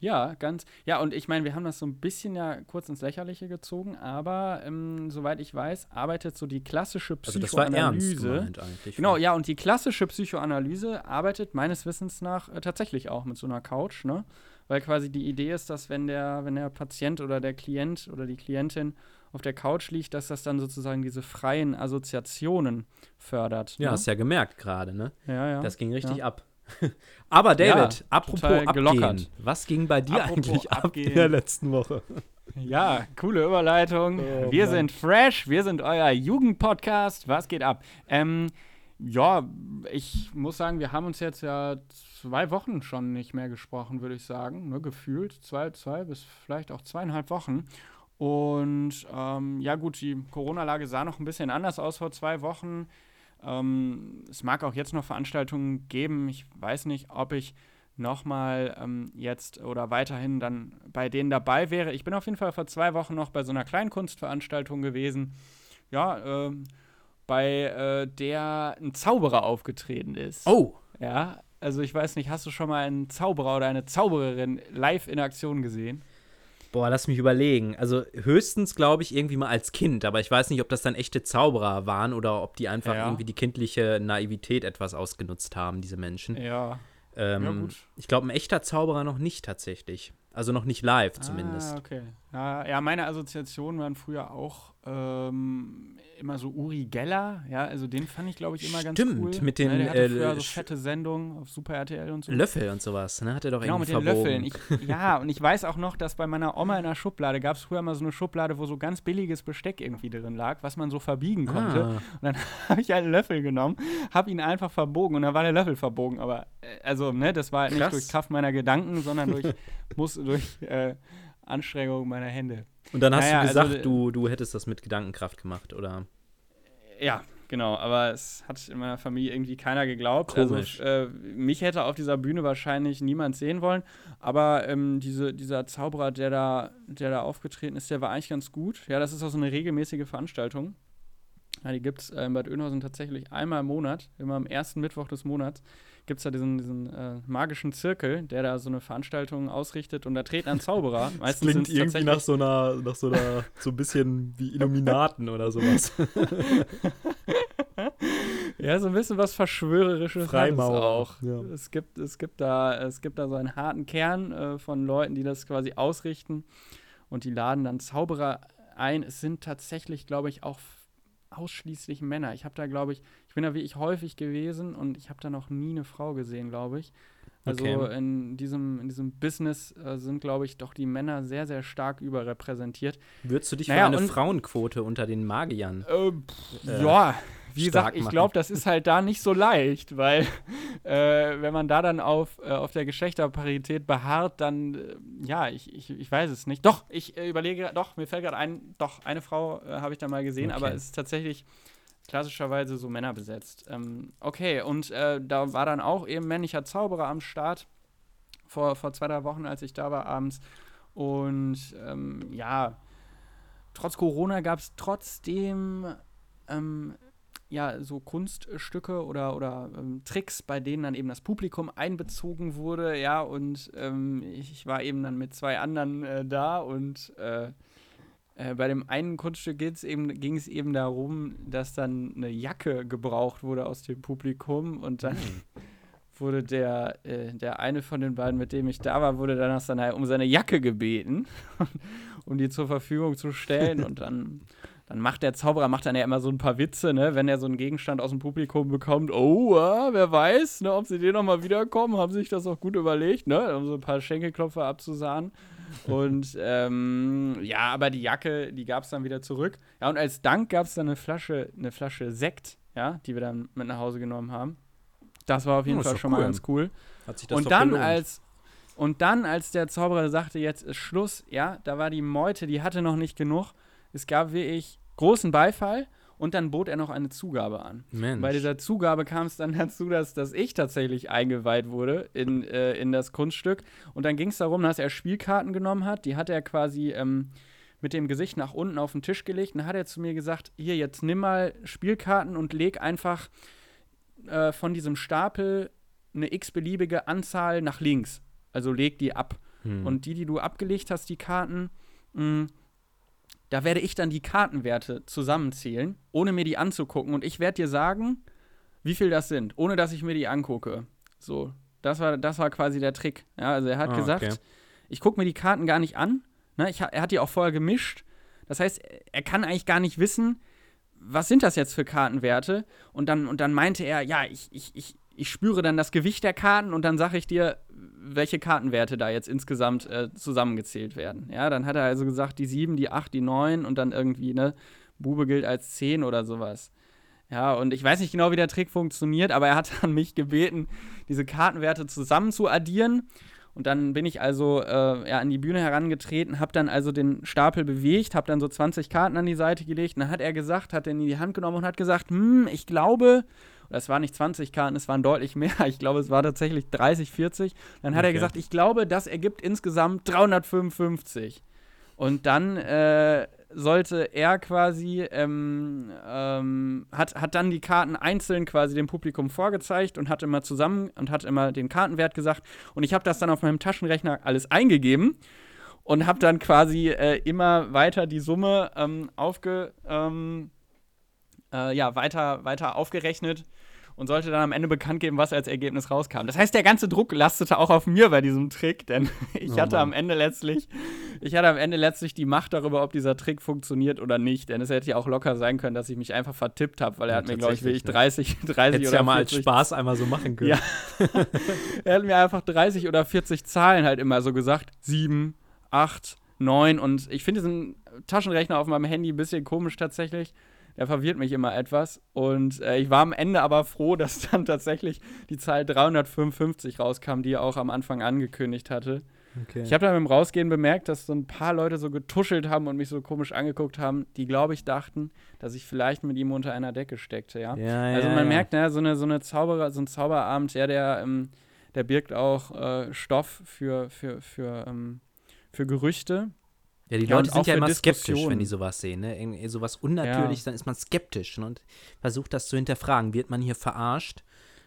Ja, ganz. Ja, und ich meine, wir haben das so ein bisschen ja kurz ins Lächerliche gezogen, aber ähm, soweit ich weiß, arbeitet so die klassische Psychoanalyse. Also das war ernst genau, ja, und die klassische Psychoanalyse arbeitet meines Wissens nach äh, tatsächlich auch mit so einer Couch, ne? Weil quasi die Idee ist, dass wenn der, wenn der Patient oder der Klient oder die Klientin auf der Couch liegt, dass das dann sozusagen diese freien Assoziationen fördert. Ja, ne? hast ja gemerkt gerade, ne? Ja, ja. Das ging richtig ja. ab. Aber David, ja, apropos abgehen, gelockert. was ging bei dir apropos eigentlich ab abgehen. in der letzten Woche? Ja, coole Überleitung. Oh, wir Mann. sind fresh, wir sind euer Jugendpodcast. Was geht ab? Ähm, ja, ich muss sagen, wir haben uns jetzt ja zwei Wochen schon nicht mehr gesprochen, würde ich sagen. Ne, gefühlt zwei, zwei bis vielleicht auch zweieinhalb Wochen. Und ähm, ja, gut, die Corona-Lage sah noch ein bisschen anders aus vor zwei Wochen. Ähm, es mag auch jetzt noch Veranstaltungen geben. Ich weiß nicht, ob ich nochmal ähm, jetzt oder weiterhin dann bei denen dabei wäre. Ich bin auf jeden Fall vor zwei Wochen noch bei so einer Kleinkunstveranstaltung gewesen. Ja, äh, bei äh, der ein Zauberer aufgetreten ist. Oh! Ja, also ich weiß nicht, hast du schon mal einen Zauberer oder eine Zaubererin live in Aktion gesehen? Boah, lass mich überlegen. Also höchstens, glaube ich, irgendwie mal als Kind, aber ich weiß nicht, ob das dann echte Zauberer waren oder ob die einfach ja. irgendwie die kindliche Naivität etwas ausgenutzt haben, diese Menschen. Ja. Ähm, ja, gut. Ich glaube, ein echter Zauberer noch nicht tatsächlich. Also noch nicht live ah, zumindest. Ah, okay. Ja, ja, meine Assoziationen waren früher auch ähm, immer so Uri Geller, ja, also den fand ich, glaube ich, immer Stimmt, ganz cool. Stimmt, mit den ne, der hatte früher so fette Sendungen auf Super RTL und so. Löffel und sowas, ne? Hat er doch genau, irgendwie mit den Löffeln. Ich, ja, und ich weiß auch noch, dass bei meiner Oma in der Schublade gab es früher mal so eine Schublade, wo so ganz billiges Besteck irgendwie drin lag, was man so verbiegen konnte. Ah. Und dann habe ich einen Löffel genommen, habe ihn einfach verbogen und dann war der Löffel verbogen. Aber, äh, also, ne, das war Krass. nicht durch Kraft meiner Gedanken, sondern durch, muss, durch äh, Anstrengung meiner Hände. Und dann hast naja, du gesagt, also, du, du hättest das mit Gedankenkraft gemacht, oder? Ja, genau. Aber es hat in meiner Familie irgendwie keiner geglaubt. Komisch. Also, äh, mich hätte auf dieser Bühne wahrscheinlich niemand sehen wollen. Aber ähm, diese, dieser Zauberer, der da, der da aufgetreten ist, der war eigentlich ganz gut. Ja, das ist auch so eine regelmäßige Veranstaltung. Ja, die gibt es äh, in Bad Oeynhausen tatsächlich einmal im Monat, immer am ersten Mittwoch des Monats gibt es da diesen, diesen äh, magischen Zirkel, der da so eine Veranstaltung ausrichtet und da treten ein Zauberer. das klingt irgendwie nach so einer, nach so einer, so ein bisschen wie Illuminaten oder sowas. ja, so ein bisschen was Verschwörerisches Freimaurer auch. Ja. Es, gibt, es, gibt da, es gibt da so einen harten Kern äh, von Leuten, die das quasi ausrichten und die laden dann Zauberer ein. Es sind tatsächlich, glaube ich, auch ausschließlich Männer. Ich habe da, glaube ich, ich bin da wie ich häufig gewesen und ich habe da noch nie eine Frau gesehen, glaube ich. Also okay. in, diesem, in diesem Business äh, sind, glaube ich, doch die Männer sehr, sehr stark überrepräsentiert. Würdest du dich naja, für eine Frauenquote unter den Magiern? Äh, pff, äh, ja, wie gesagt, ich glaube, das ist halt da nicht so leicht, weil äh, wenn man da dann auf, äh, auf der Geschlechterparität beharrt, dann, äh, ja, ich, ich, ich weiß es nicht. Doch, ich äh, überlege, doch, mir fällt gerade ein, doch, eine Frau äh, habe ich da mal gesehen, okay. aber es ist tatsächlich klassischerweise so Männer besetzt. Ähm, okay, und äh, da war dann auch eben männlicher Zauberer am Start vor, vor zwei, drei Wochen, als ich da war abends. Und ähm, ja, trotz Corona gab es trotzdem ähm, ja, so Kunststücke oder, oder ähm, Tricks, bei denen dann eben das Publikum einbezogen wurde, ja, und ähm, ich, war eben dann mit zwei anderen äh, da und äh, äh, bei dem einen Kunststück eben, ging es eben darum, dass dann eine Jacke gebraucht wurde aus dem Publikum und dann mhm. wurde der, äh, der eine von den beiden, mit dem ich da war, wurde dann, dann um seine Jacke gebeten, um die zur Verfügung zu stellen und dann dann macht der Zauberer macht dann ja immer so ein paar Witze, ne, wenn er so einen Gegenstand aus dem Publikum bekommt. Oh, äh, wer weiß, ne, ob sie den nochmal wiederkommen, haben sich das auch gut überlegt, ne, um so ein paar Schenkelklopfer abzusahnen. und ähm, ja, aber die Jacke, die gab es dann wieder zurück. Ja, und als Dank gab es dann eine Flasche, eine Flasche Sekt, ja, die wir dann mit nach Hause genommen haben. Das war auf jeden oh, Fall schon cool. mal ganz cool. Hat sich das und dann gelohnt. als und dann, als der Zauberer sagte, jetzt ist Schluss, ja, da war die Meute, die hatte noch nicht genug es gab wie ich großen Beifall und dann bot er noch eine Zugabe an. Mensch. Bei dieser Zugabe kam es dann dazu, dass, dass ich tatsächlich eingeweiht wurde in, äh, in das Kunststück. Und dann ging es darum, dass er Spielkarten genommen hat. Die hat er quasi ähm, mit dem Gesicht nach unten auf den Tisch gelegt. Und dann hat er zu mir gesagt: Hier, jetzt nimm mal Spielkarten und leg einfach äh, von diesem Stapel eine x-beliebige Anzahl nach links. Also leg die ab. Hm. Und die, die du abgelegt hast, die Karten, mh, mm, da werde ich dann die Kartenwerte zusammenzählen, ohne mir die anzugucken. Und ich werde dir sagen, wie viel das sind, ohne dass ich mir die angucke. So, das war, das war quasi der Trick. Ja, also er hat ah, gesagt, okay. ich gucke mir die Karten gar nicht an. Ne, ich, er hat die auch vorher gemischt. Das heißt, er kann eigentlich gar nicht wissen, was sind das jetzt für Kartenwerte? Und dann, und dann meinte er, ja, ich, ich, ich, ich spüre dann das Gewicht der Karten und dann sage ich dir, welche Kartenwerte da jetzt insgesamt äh, zusammengezählt werden. Ja, dann hat er also gesagt, die 7, die 8, die 9 und dann irgendwie, ne, Bube gilt als 10 oder sowas. Ja, und ich weiß nicht genau, wie der Trick funktioniert, aber er hat dann mich gebeten, diese Kartenwerte zusammen zu addieren. Und dann bin ich also äh, ja, an die Bühne herangetreten, habe dann also den Stapel bewegt, habe dann so 20 Karten an die Seite gelegt. Und dann hat er gesagt, hat er in die Hand genommen und hat gesagt, hm, ich glaube, es waren nicht 20 Karten, es waren deutlich mehr. Ich glaube, es war tatsächlich 30, 40. Dann hat okay. er gesagt, ich glaube, das ergibt insgesamt 355. Und dann äh, sollte er quasi, ähm, ähm, hat, hat dann die Karten einzeln quasi dem Publikum vorgezeigt und hat immer zusammen und hat immer den Kartenwert gesagt. Und ich habe das dann auf meinem Taschenrechner alles eingegeben und habe dann quasi äh, immer weiter die Summe ähm, aufge, ähm, äh, ja, weiter, weiter aufgerechnet und sollte dann am Ende bekannt geben, was als Ergebnis rauskam. Das heißt, der ganze Druck lastete auch auf mir bei diesem Trick, denn ich oh hatte am Ende letztlich, ich hatte am Ende letztlich die Macht darüber, ob dieser Trick funktioniert oder nicht. Denn es hätte ja auch locker sein können, dass ich mich einfach vertippt habe, weil er ja, hat mir, glaube ich, wirklich 30, 30 Hättest oder ja mal als Spaß einmal so machen können. Ja. er hat mir einfach 30 oder 40 Zahlen halt immer so gesagt. Sieben, acht, neun und ich finde diesen Taschenrechner auf meinem Handy ein bisschen komisch tatsächlich der verwirrt mich immer etwas. Und äh, ich war am Ende aber froh, dass dann tatsächlich die Zahl 355 rauskam, die er auch am Anfang angekündigt hatte. Okay. Ich habe dann beim Rausgehen bemerkt, dass so ein paar Leute so getuschelt haben und mich so komisch angeguckt haben, die, glaube ich, dachten, dass ich vielleicht mit ihm unter einer Decke steckte, ja. ja also man ja. merkt, ne, so eine, so eine Zauberer, so ein Zauberabend, ja, der, ähm, der birgt auch äh, Stoff für, für, für, ähm, für Gerüchte. Ja, die Leute sind ja immer skeptisch, wenn die sowas sehen. Ne? Irgendwie sowas unnatürlich, ja. dann ist man skeptisch ne? und versucht das zu hinterfragen. Wird man hier verarscht,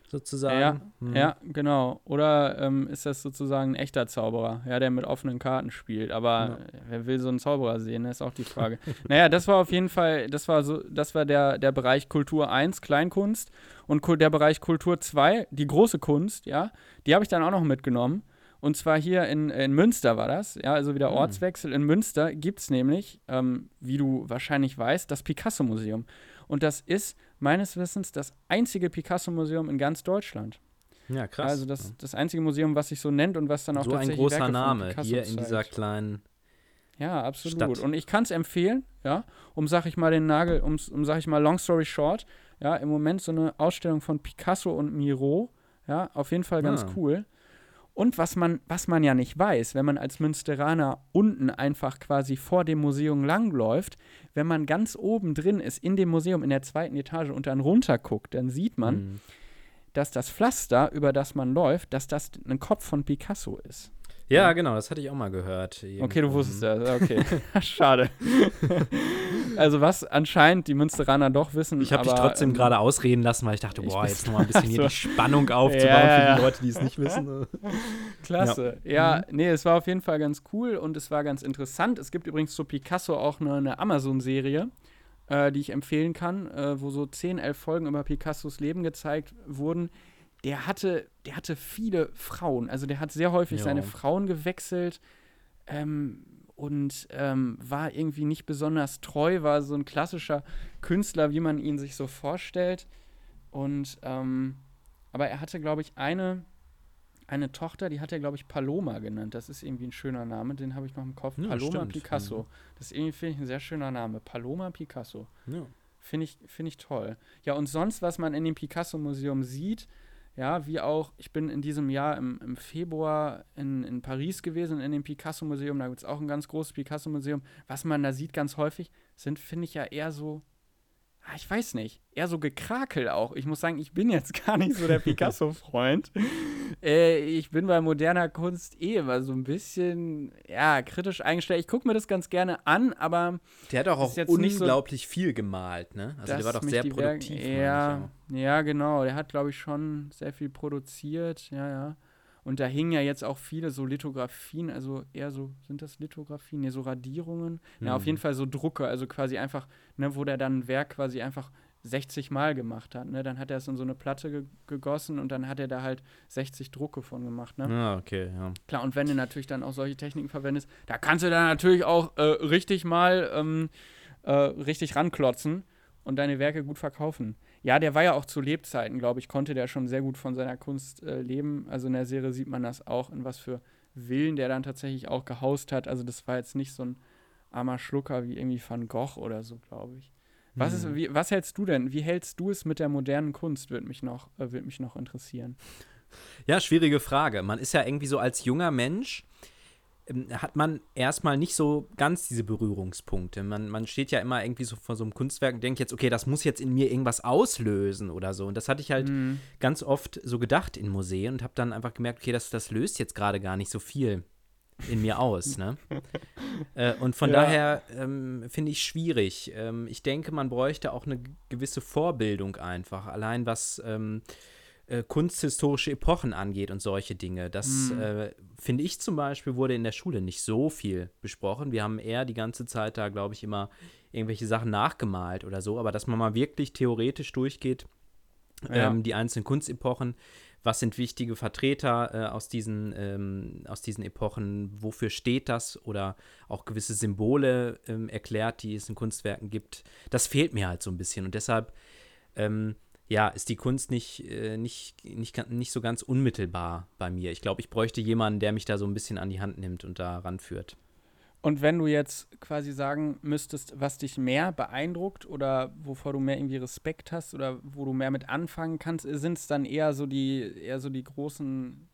sozusagen? Ja, hm. ja genau. Oder ähm, ist das sozusagen ein echter Zauberer, ja, der mit offenen Karten spielt? Aber ja. wer will so einen Zauberer sehen, ne? ist auch die Frage. naja, das war auf jeden Fall, das war so, das war der, der Bereich Kultur 1, Kleinkunst. Und der Bereich Kultur 2, die große Kunst, ja, die habe ich dann auch noch mitgenommen. Und zwar hier in, in Münster war das, ja, also wieder hm. Ortswechsel. In Münster gibt es nämlich, ähm, wie du wahrscheinlich weißt, das Picasso-Museum. Und das ist meines Wissens das einzige Picasso-Museum in ganz Deutschland. Ja, krass. Also das, das einzige Museum, was sich so nennt und was dann auch so ein tatsächlich großer Werke Name Picasso hier in dieser kleinen. Ja, absolut. Stadt. Und ich kann es empfehlen, ja, um, sag ich mal, den Nagel, um, um, sag ich mal, long story short, ja, im Moment so eine Ausstellung von Picasso und Miro, ja, auf jeden Fall ganz Ah. cool. Und was man, was man ja nicht weiß, wenn man als Münsteraner unten einfach quasi vor dem Museum langläuft, wenn man ganz oben drin ist, in dem Museum in der zweiten Etage und dann runter guckt, dann sieht man, Hm. dass das Pflaster, über das man läuft, dass das ein Kopf von Picasso ist. Ja, genau, das hatte ich auch mal gehört. Okay, du wusstest das. Okay. Schade. also was anscheinend die Münsteraner doch wissen. Ich habe dich trotzdem ähm, gerade ausreden lassen, weil ich dachte, ich boah, bin- jetzt noch mal ein bisschen hier die Spannung aufzubauen Ja, für ja. die Leute, die es nicht wissen. Klasse. Ja, nee, es war auf jeden Fall ganz cool und es war ganz interessant. Es gibt übrigens zu Picasso auch eine, eine Amazon-Serie, äh, die ich empfehlen kann, äh, wo so 10, 11 Folgen über Picassos Leben gezeigt wurden. Der hatte, der hatte viele Frauen. Also der hat sehr häufig Ja. seine Frauen gewechselt ähm, und ähm, war irgendwie nicht besonders treu, war so ein klassischer Künstler, wie man ihn sich so vorstellt. Und ähm, aber er hatte, glaube ich, eine, eine Tochter, die hat er, glaube ich, Paloma genannt. Das ist irgendwie ein schöner Name, den habe ich noch im Kopf. Ja, Paloma stimmt. Picasso. Das ist irgendwie, finde ich, ein sehr schöner Name. Paloma Picasso. Ja. Finde ich, find ich toll. Ja, und sonst, was man in dem Picasso-Museum sieht, ja, wie auch, ich bin in diesem Jahr im, im Februar in, in Paris gewesen, in dem Picasso-Museum, da gibt es auch ein ganz großes Picasso-Museum. Was man da sieht ganz häufig, sind, finde ich ja eher so, ich weiß nicht, eher so Gekrakel auch. Ich muss sagen, ich bin jetzt gar nicht so der Picasso-Freund. äh, ich bin bei moderner Kunst eh immer so ein bisschen, ja, kritisch eingestellt. Ich gucke mir das ganz gerne an, aber Der hat auch, auch jetzt nicht so- unglaublich viel gemalt, ne? Also der war doch sehr Werke- produktiv. Ja, ja, genau. Der hat, glaube ich, schon sehr viel produziert. Ja, ja. Und da hingen ja jetzt auch viele so Lithografien, also eher so, sind das Lithografien? Ne, so Radierungen. Ja, auf jeden Fall so Drucke, also quasi einfach, ne, wo der dann ein Werk quasi einfach 60 Mal gemacht hat. Ne? Dann hat er es in so eine Platte ge gegossen und dann hat er da halt 60 Drucke von gemacht. Ne? Ah, okay, ja. Klar, und wenn du natürlich dann auch solche Techniken verwendest, da kannst du dann natürlich auch äh, richtig mal ähm, äh, richtig ranklotzen und deine Werke gut verkaufen. Ja, der war ja auch zu Lebzeiten, glaube ich, konnte der schon sehr gut von seiner Kunst äh, leben. Also in der Serie sieht man das auch, in was für Villen der dann tatsächlich auch gehaust hat. Also das war jetzt nicht so ein armer Schlucker wie irgendwie Van Gogh oder so, glaube ich. Was, ist, Hm. wie, was hältst du denn? Wie hältst du es mit der modernen Kunst? Würde mich noch, äh, würde mich noch interessieren. Ja, schwierige Frage. Man ist ja irgendwie so als junger Mensch, hat man erstmal nicht so ganz diese Berührungspunkte. Man, man steht ja immer irgendwie so vor so einem Kunstwerk und denkt jetzt, okay, das muss jetzt in mir irgendwas auslösen oder so. Und das hatte ich halt Mhm. ganz oft so gedacht in Museen und habe dann einfach gemerkt, okay, das, das löst jetzt gerade gar nicht so viel in mir aus. Ne? äh, und von Ja. daher ähm, finde ich schwierig. Ähm, ich denke, man bräuchte auch eine gewisse Vorbildung einfach. Allein was ähm, äh, kunsthistorische Epochen angeht und solche Dinge. Das Mhm. äh, finde ich zum Beispiel wurde in der Schule nicht so viel besprochen. Wir haben eher die ganze Zeit da, glaube ich, immer irgendwelche Sachen nachgemalt oder so. Aber dass man mal wirklich theoretisch durchgeht, Ja. ähm, die einzelnen Kunstepochen, was sind wichtige Vertreter äh, aus, diesen, ähm, aus diesen Epochen, wofür steht das oder auch gewisse Symbole ähm, erklärt, die es in Kunstwerken gibt. Das fehlt mir halt so ein bisschen und deshalb ähm, ja, ist die Kunst nicht, äh, nicht, nicht, nicht so ganz unmittelbar bei mir. Ich glaube, ich bräuchte jemanden, der mich da so ein bisschen an die Hand nimmt und da ranführt. Und wenn du jetzt quasi sagen müsstest, was dich mehr beeindruckt oder wovor du mehr irgendwie Respekt hast oder wo du mehr mit anfangen kannst, sind es dann eher so die, eher so die großen,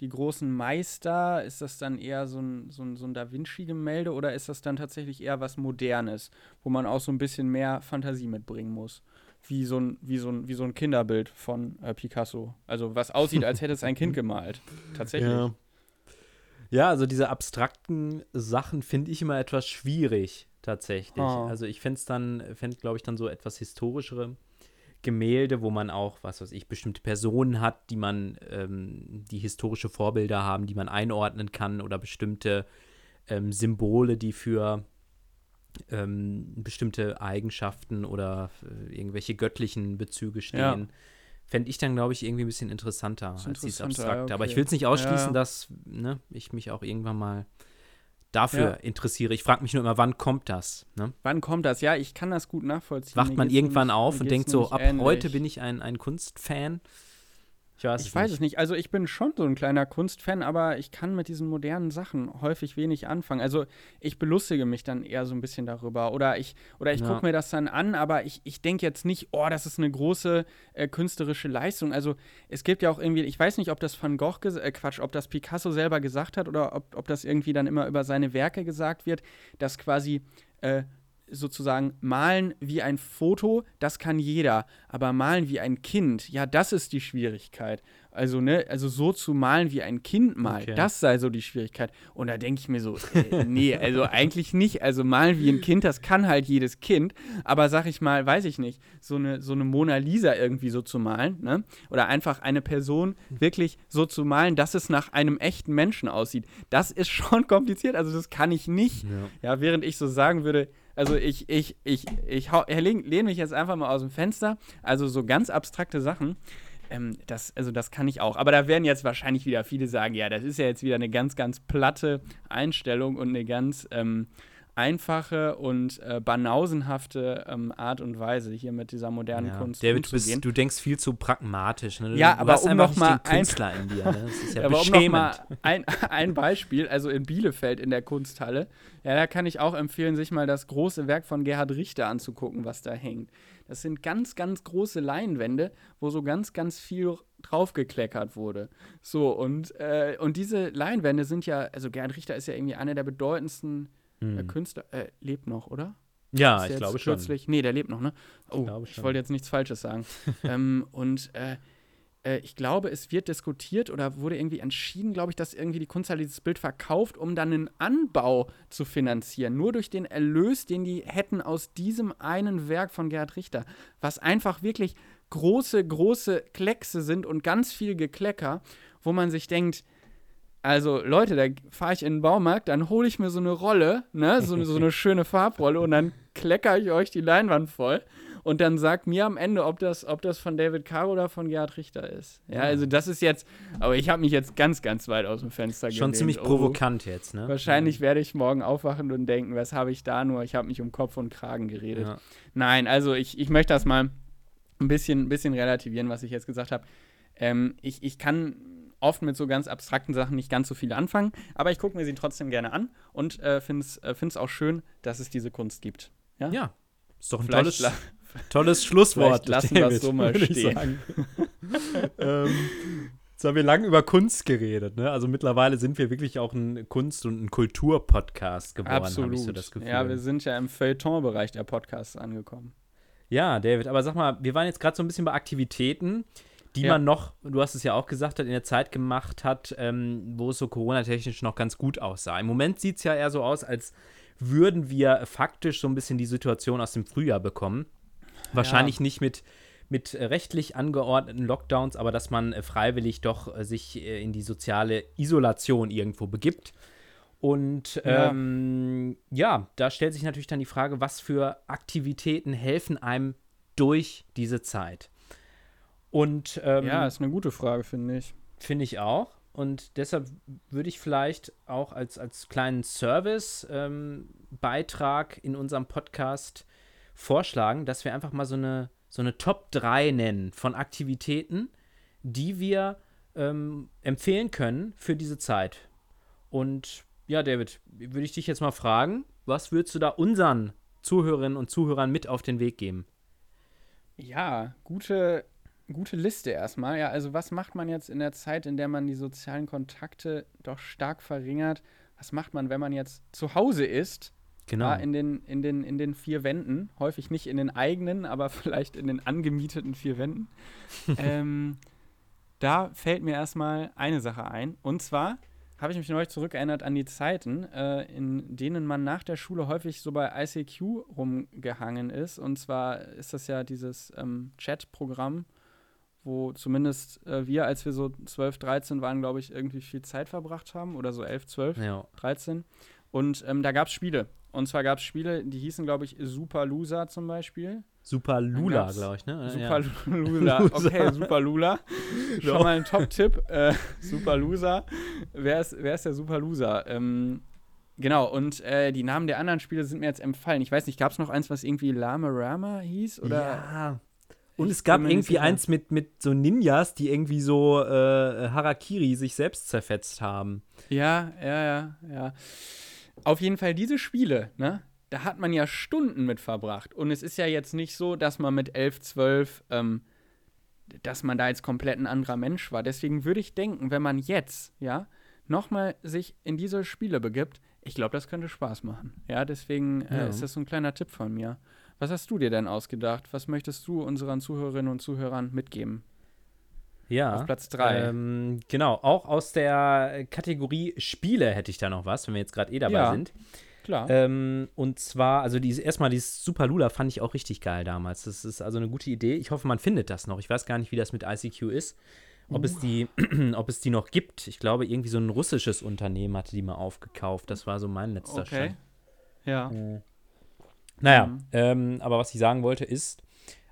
die großen Meister? Ist das dann eher so ein, so ein, so ein Da Vinci-Gemälde oder ist das dann tatsächlich eher was Modernes, wo man auch so ein bisschen mehr Fantasie mitbringen muss? Wie so ein, wie so ein, wie so ein Kinderbild von äh, Picasso. Also was aussieht, als hätte es ein Kind gemalt. Tatsächlich. Ja. Ja, also diese abstrakten Sachen finde ich immer etwas schwierig, tatsächlich. Ah. Also ich fände es dann, fände, glaube ich, dann so etwas historischere Gemälde, wo man auch, was weiß ich, bestimmte Personen hat, die man, ähm, die historische Vorbilder haben, die man einordnen kann oder bestimmte ähm, Symbole, die für ähm, bestimmte Eigenschaften oder äh, irgendwelche göttlichen Bezüge stehen. Ja. Fände ich dann, glaube ich, irgendwie ein bisschen interessanter als dieses Abstrakte. ja, Aber ich okay. will es nicht ausschließen, Ja. dass ne, ich mich auch irgendwann mal dafür Ja. interessiere. Ich frage mich nur immer, wann kommt das? Ne? Wann kommt das? Ja, ich kann das gut nachvollziehen. Wacht man irgendwann nämlich- auf und denkt so, ab ähnlich. heute bin ich ein, ein Kunstfan? Ich weiß Ich es weiß nicht. es nicht. Also ich bin schon so ein kleiner Kunstfan, aber ich kann mit diesen modernen Sachen häufig wenig anfangen. Also ich belustige mich dann eher so ein bisschen darüber. Oder ich, oder ich Ja. gucke mir das dann an, aber ich, ich denke jetzt nicht, oh, das ist eine große äh, künstlerische Leistung. Also es gibt ja auch irgendwie, ich weiß nicht, ob das Van Gogh, äh, Quatsch, ob das Picasso selber gesagt hat oder ob, ob das irgendwie dann immer über seine Werke gesagt wird, dass quasi äh, sozusagen malen wie ein Foto, das kann jeder, aber malen wie ein Kind, ja, das ist die Schwierigkeit. Also, ne, also so zu malen wie ein Kind malt, Okay. das sei so die Schwierigkeit. Und da denke ich mir so, äh, nee, also eigentlich nicht. Also malen wie ein Kind, das kann halt jedes Kind. Aber sag ich mal, weiß ich nicht, so eine, so eine Mona Lisa irgendwie so zu malen, ne? Oder einfach eine Person wirklich so zu malen, dass es nach einem echten Menschen aussieht. Das ist schon kompliziert. Also das kann ich nicht. Ja. Ja, während ich so sagen würde, also ich, ich, ich, ich hau- lehne lehn mich jetzt einfach mal aus dem Fenster. Also so ganz abstrakte Sachen. Ähm, das, also das kann ich auch. Aber da werden jetzt wahrscheinlich wieder viele sagen, ja, das ist ja jetzt wieder eine ganz, ganz platte Einstellung und eine ganz ähm, einfache und äh, banausenhafte ähm, Art und Weise, hier mit dieser modernen Ja. Kunst David, du, umzugehen. bist, du denkst viel zu pragmatisch. Ne? Du, Ja, du aber um einfach noch mal den Künstler in dir. Ne? Das ist ja aber um noch mal ein, ein Beispiel, also in Bielefeld in der Kunsthalle, ja, da kann ich auch empfehlen, sich mal das große Werk von Gerhard Richter anzugucken, was da hängt. Das sind ganz, ganz große Leinwände, wo so ganz, ganz viel draufgekleckert wurde. So, und, äh, und diese Leinwände sind ja, also Gerhard Richter ist ja irgendwie einer der bedeutendsten Hm. Künstler, äh, lebt noch, oder? Ja, ich glaube schon. Kürzlich, nee, der lebt noch, ne? Oh, ich schon. wollte jetzt nichts Falsches sagen. ähm, und äh, äh, ich glaube, es wird diskutiert oder wurde irgendwie entschieden, glaube ich, dass irgendwie die Kunsthalle dieses Bild verkauft, um dann einen Anbau zu finanzieren. Nur durch den Erlös, den die hätten aus diesem einen Werk von Gerhard Richter. Was einfach wirklich große, große Kleckse sind und ganz viel Geklecker, wo man sich denkt, also Leute, da fahre ich in den Baumarkt, dann hole ich mir so eine Rolle, ne, so, so eine schöne Farbrolle und dann klecker ich euch die Leinwand voll und dann sagt mir am Ende, ob das, ob das von David Caro oder von Gerhard Richter ist. Ja, also das ist jetzt, aber ich habe mich jetzt ganz, ganz weit aus dem Fenster Schon gelehnt. ziemlich Oh, provokant jetzt, ne? Wahrscheinlich werde ich morgen aufwachen und denken, was habe ich da nur? Ich habe mich um Kopf und Kragen geredet. Ja. Nein, also ich, ich möchte das mal ein bisschen, ein bisschen relativieren, was ich jetzt gesagt habe. Ähm, ich, ich kann oft mit so ganz abstrakten Sachen nicht ganz so viel anfangen, aber ich gucke mir sie trotzdem gerne an und äh, finde es äh, find's auch schön, dass es diese Kunst gibt. Ja, Ja, ist doch ein Vielleicht tolles, tolles Schlusswort. lassen wir es so mal stehen. ähm, jetzt haben wir lange über Kunst geredet, ne? Also mittlerweile sind wir wirklich auch ein Kunst- und ein Kulturpodcast geworden, habe Absolut. ich so das Gefühl. ja, wir sind ja im Feuilleton-Bereich der Podcasts angekommen. Ja, David, aber sag mal, wir waren jetzt gerade so ein bisschen bei Aktivitäten, die Ja. man noch, du hast es ja auch gesagt, hat, in der Zeit gemacht hat, ähm, wo es so Corona-technisch noch ganz gut aussah. Im Moment sieht es ja eher so aus, als würden wir faktisch so ein bisschen die Situation aus dem Frühjahr bekommen. Wahrscheinlich nicht mit, mit rechtlich angeordneten Lockdowns, aber dass man äh, freiwillig doch äh, sich äh, in die soziale Isolation irgendwo begibt. Und Ja. ähm, ja, da stellt sich natürlich dann die Frage, was für Aktivitäten helfen einem durch diese Zeit? Und ähm, ja, ist eine gute Frage, finde ich. Finde ich auch. Und deshalb würde ich vielleicht auch als, als kleinen Service-Beitrag in unserem Podcast vorschlagen, dass wir einfach mal so eine, so eine Top 3 nennen von Aktivitäten, die wir ähm, empfehlen können für diese Zeit. Und ja, David, würde ich dich jetzt mal fragen, was würdest du da unseren Zuhörerinnen und Zuhörern mit auf den Weg geben? Ja, gute, gute Liste erstmal. Ja, also was macht man jetzt in der Zeit, in der man die sozialen Kontakte doch stark verringert? Was macht man, wenn man jetzt zu Hause ist? Genau. In, den, in, den, in den vier Wänden. Häufig nicht in den eigenen, aber vielleicht in den angemieteten vier Wänden. ähm, da fällt mir erstmal eine Sache ein. Und zwar habe ich mich neulich zurückerinnert an die Zeiten, äh, in denen man nach der Schule häufig so bei ICQ rumgehangen ist. Und zwar ist das ja dieses ähm, Chat-Programm, wo zumindest äh, wir, als wir so 12, 13 waren, glaube ich, irgendwie viel Zeit verbracht haben. Oder so 11, 12. ja. 13. Und ähm, da gab es Spiele. Und zwar gab es Spiele, die hießen, glaube ich, Super Loser zum Beispiel. Super Lula, glaube ich, ne? Super ja. Loser. Okay, Super Lula. Schon mal ein Top-Tipp. Äh, Super Loser. Wer ist, wer ist der Super Loser? Ähm, Genau, und äh, die Namen der anderen Spiele sind mir jetzt empfallen. Ich weiß nicht, gab es noch eins, was irgendwie Lama Rama hieß? Oder? Ja. Und es gab irgendwie eins mit, mit so Ninjas, die irgendwie so äh, Harakiri sich selbst zerfetzt haben. Ja, ja, ja, ja. Auf jeden Fall diese Spiele, ne? Da hat man ja Stunden mit verbracht. Und es ist ja jetzt nicht so, dass man mit 11, 12, ähm, dass man da jetzt komplett ein anderer Mensch war. Deswegen würde ich denken, wenn man jetzt, ja, nochmal sich in diese Spiele begibt, ich glaube, das könnte Spaß machen. Ja, deswegen äh, ja. ist das so ein kleiner Tipp von mir. Was hast du dir denn ausgedacht? Was möchtest du unseren Zuhörerinnen und Zuhörern mitgeben? Ja. Auf Platz 3. Ähm, genau, auch aus der Kategorie Spiele hätte ich da noch was, wenn wir jetzt gerade eh dabei ja, sind. Klar. Ähm, und zwar, also dieses, erstmal dieses Super Lula fand ich auch richtig geil damals. Das ist also eine gute Idee. Ich hoffe, man findet das noch. Ich weiß gar nicht, wie das mit ICQ ist. Ob, uh. es die, ob es die noch gibt. Ich glaube, irgendwie so ein russisches Unternehmen hatte die mal aufgekauft. Das war so mein letzter okay. Stand. Ja. Äh. Naja, mhm. ähm, aber was ich sagen wollte ist,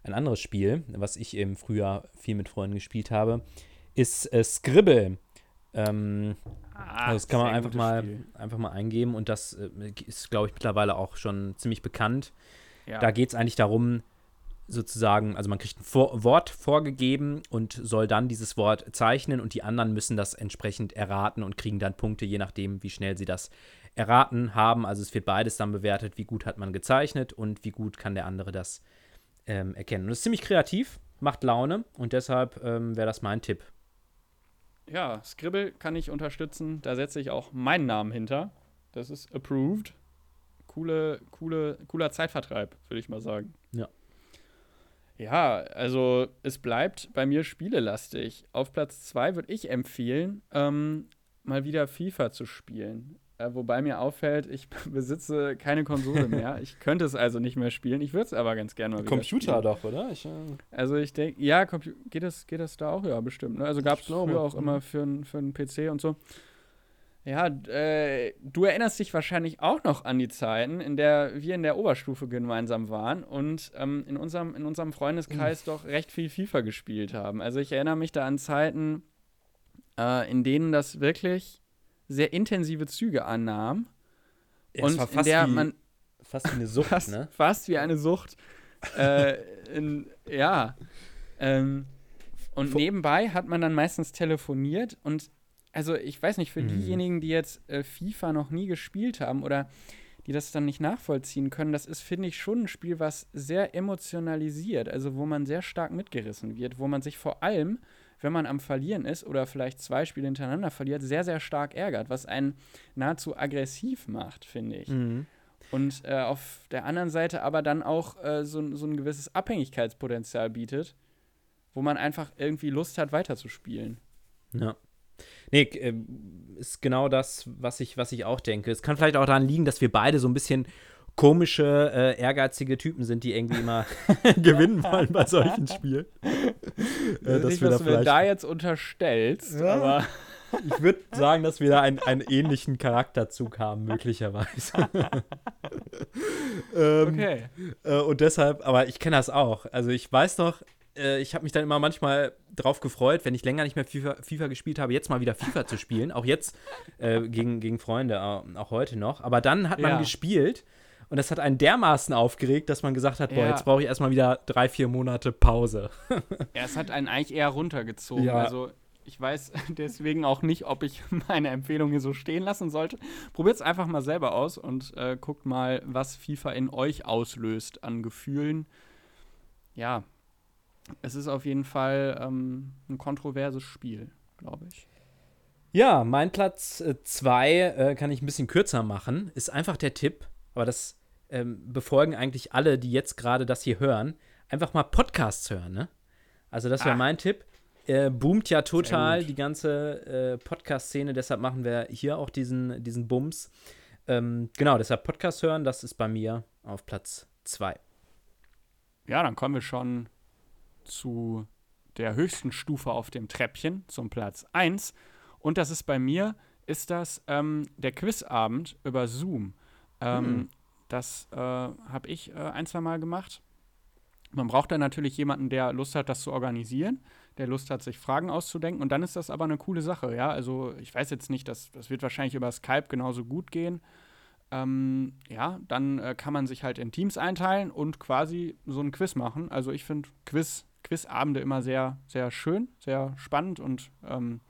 ein anderes Spiel, was ich im Frühjahr viel mit Freunden gespielt habe, ist äh, Scribble. Ähm, ah, also das kann man einfach mal, einfach mal eingeben und das äh, ist, glaube ich, mittlerweile auch schon ziemlich bekannt. Ja. Da geht es eigentlich darum, sozusagen, also man kriegt ein Vor Wort vorgegeben und soll dann dieses Wort zeichnen und die anderen müssen das entsprechend erraten und kriegen dann Punkte, je nachdem, wie schnell sie das erraten haben. Also es wird beides dann bewertet, wie gut hat man gezeichnet und wie gut kann der andere das ähm, erkennen. Und es ist ziemlich kreativ, macht Laune und deshalb ähm, wäre das mein Tipp. Ja, Scribble kann ich unterstützen. Da setze ich auch meinen Namen hinter. Das ist approved. Coole, coole, cooler Zeitvertreib, würde ich mal sagen. Ja. Ja, also es bleibt bei mir spielelastig. Auf Platz 2 würde ich empfehlen, ähm, mal wieder FIFA zu spielen. Äh, wobei mir auffällt, ich besitze keine Konsole mehr. ich könnte es also nicht mehr spielen. Ich würde es aber ganz gerne mal wieder Computer spielen. doch, oder? Ich, äh also ich denke, ja, geht das, geht das da auch? Ja, bestimmt. Ne? Also gab es früher auch immer für, für einen PC und so. Ja, äh, du erinnerst dich wahrscheinlich auch noch an die Zeiten, in der wir in der Oberstufe gemeinsam waren und ähm, in, unserem, in unserem Freundeskreis doch recht viel FIFA gespielt haben. Also ich erinnere mich da an Zeiten, äh, in denen das wirklich sehr intensive Züge annahm. Ja, und in der wie, man fast wie eine Sucht, fast, ne? Fast wie eine Sucht. äh, in, ja. Ähm, und nebenbei hat man dann meistens telefoniert und also ich weiß nicht, für mhm. diejenigen, die jetzt äh, FIFA noch nie gespielt haben oder die das dann nicht nachvollziehen können, das ist, finde ich, schon ein Spiel, was sehr emotionalisiert, also wo man sehr stark mitgerissen wird, wo man sich vor allem wenn man am Verlieren ist oder vielleicht zwei Spiele hintereinander verliert, sehr, sehr stark ärgert, was einen nahezu aggressiv macht, finde ich. Mhm. Und äh, auf der anderen Seite aber dann auch äh, so, so ein gewisses Abhängigkeitspotenzial bietet, wo man einfach irgendwie Lust hat, weiterzuspielen. Ja. Nee, äh, ist genau das, was ich, was ich auch denke. Es kann vielleicht auch daran liegen, dass wir beide so ein bisschen komische, äh, ehrgeizige Typen sind, die irgendwie immer gewinnen wollen bei solchen Spielen. äh, dass Nicht, wir was da du mir da jetzt unterstellst, ja. aber. Ich würde sagen, dass wir da einen, einen ähnlichen Charakterzug haben, möglicherweise. ähm, okay. Äh, und deshalb, aber ich kenne das auch. Also ich weiß noch, äh, ich habe mich dann immer manchmal drauf gefreut, wenn ich länger nicht mehr FIFA, FIFA gespielt habe, jetzt mal wieder FIFA zu spielen. Auch jetzt äh, gegen, gegen Freunde, äh, auch heute noch. Aber dann hat man ja. gespielt und das hat einen dermaßen aufgeregt, dass man gesagt hat, boah, ja. jetzt brauche ich erstmal wieder drei, vier Monate Pause. ja, es hat einen eigentlich eher runtergezogen. Ja. Also ich weiß deswegen auch nicht, ob ich meine Empfehlung hier so stehen lassen sollte. Probiert es einfach mal selber aus und äh, guckt mal, was FIFA in euch auslöst an Gefühlen. Ja, es ist auf jeden Fall ähm, ein kontroverses Spiel, glaube ich. Ja, mein Platz 2 äh, äh, kann ich ein bisschen kürzer machen. Ist einfach der Tipp, aber das ähm, befolgen eigentlich alle, die jetzt gerade das hier hören, einfach mal Podcasts hören, ne? Also das wäre ah. mein Tipp. Äh, boomt ja total die ganze äh, Podcast-Szene, deshalb machen wir hier auch diesen, diesen Bums. Ähm, genau, deshalb Podcast hören, das ist bei mir auf Platz 2. Ja, dann kommen wir schon zu der höchsten Stufe auf dem Treppchen, zum Platz 1. Und das ist bei mir, ist das ähm, der Quizabend über Zoom. Ähm, mhm. Das äh, habe ich äh, ein, zwei Mal gemacht. Man braucht dann natürlich jemanden, der Lust hat, das zu organisieren, der Lust hat, sich Fragen auszudenken. Und dann ist das aber eine coole Sache, ja. Also ich weiß jetzt nicht, das, das wird wahrscheinlich über Skype genauso gut gehen. ähm, ja, dann äh, kann man sich halt in Teams einteilen und quasi so ein Quiz machen. Also ich finde Quiz, Quizabende immer sehr, sehr schön, sehr spannend und ähm,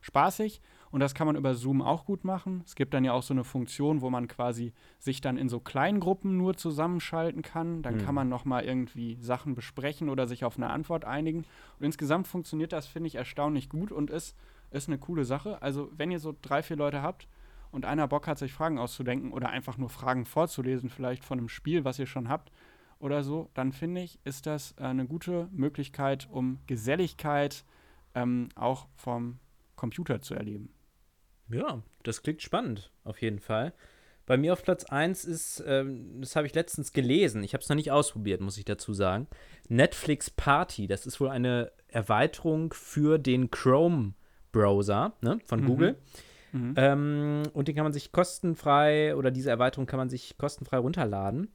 spaßig. Und das kann man über Zoom auch gut machen. Es gibt dann ja auch so eine Funktion, wo man quasi sich dann in so kleinen Gruppen nur zusammenschalten kann. Dann mhm. kann man noch mal irgendwie Sachen besprechen oder sich auf eine Antwort einigen. Und insgesamt funktioniert das, finde ich, erstaunlich gut und ist, ist eine coole Sache. Also wenn ihr so drei, vier Leute habt, und einer Bock hat, sich Fragen auszudenken oder einfach nur Fragen vorzulesen, vielleicht von einem Spiel, was ihr schon habt oder so, dann finde ich, ist das äh, eine gute Möglichkeit, um Geselligkeit ähm, auch vom Computer zu erleben. Ja, das klingt spannend, auf jeden Fall. Bei mir auf Platz 1 ist, ähm, das habe ich letztens gelesen, ich habe es noch nicht ausprobiert, muss ich dazu sagen, Netflix Party. Das ist wohl eine Erweiterung für den Chrome-Browser ne, von mhm. Google. Mhm. Ähm, und den kann man sich kostenfrei, oder diese Erweiterung kann man sich kostenfrei runterladen.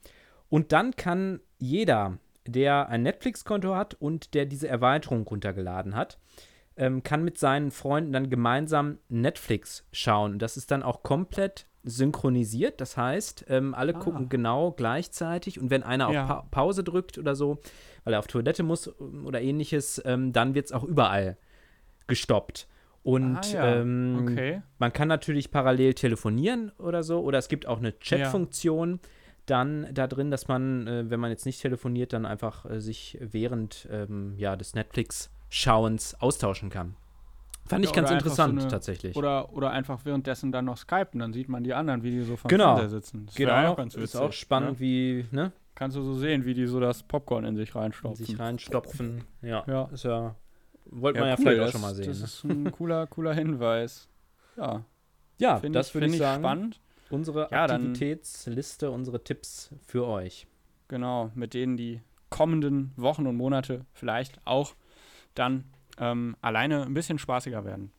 Und dann kann jeder, der ein Netflix-Konto hat und der diese Erweiterung runtergeladen hat, ähm, kann mit seinen Freunden dann gemeinsam Netflix schauen. Das ist dann auch komplett synchronisiert. Das heißt, ähm, alle ah. gucken genau gleichzeitig und wenn einer ja. auf pa Pause drückt oder so, weil er auf Toilette muss oder ähnliches, ähm, dann wird es auch überall gestoppt. Und ah, ja. ähm, okay. man kann natürlich parallel telefonieren oder so. Oder es gibt auch eine Chat-Funktion ja. dann da drin, dass man, äh, wenn man jetzt nicht telefoniert, dann einfach äh, sich während ähm, ja, des Netflix-Schauens austauschen kann. Fand ja, ich ganz interessant, so eine, tatsächlich. Oder, oder einfach währenddessen dann noch skypen, dann sieht man die anderen, wie die so vom genau. Fernseher sitzen. Das genau, auch ganz witzig, ist auch spannend, ne? wie, ne? Kannst du so sehen, wie die so das Popcorn in sich reinstopfen. In sich reinstopfen, ja. ja. Ist ja wollte ja, man ja cool, vielleicht auch schon mal sehen. Das ne? ist ein cooler, cooler Hinweis. Ja. Ja, find das würde ich, ich sagen. Spannend. Unsere ja, Aktivitätsliste, unsere Tipps für euch. Genau, mit denen die kommenden Wochen und Monate vielleicht auch dann ähm, alleine ein bisschen spaßiger werden.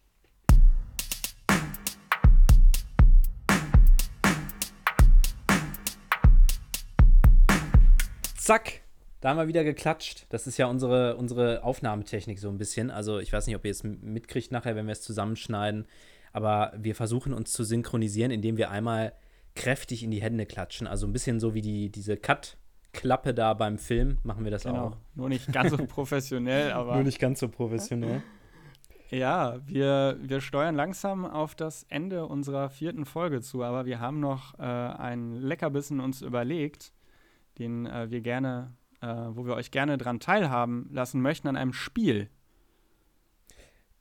Zack, da haben wir wieder geklatscht. Das ist ja unsere, unsere Aufnahmetechnik so ein bisschen. Also ich weiß nicht, ob ihr es mitkriegt nachher, wenn wir es zusammenschneiden. Aber wir versuchen uns zu synchronisieren, indem wir einmal kräftig in die Hände klatschen. Also ein bisschen so wie die, diese Cut-Klappe da beim Film machen wir das genau. auch. Nur nicht ganz so professionell, aber. Nur nicht ganz so professionell. Ja, wir, wir steuern langsam auf das Ende unserer vierten Folge zu, aber wir haben noch äh, einen Leckerbissen uns überlegt, den äh, wir gerne äh, wo wir euch gerne daran teilhaben lassen möchten an einem Spiel.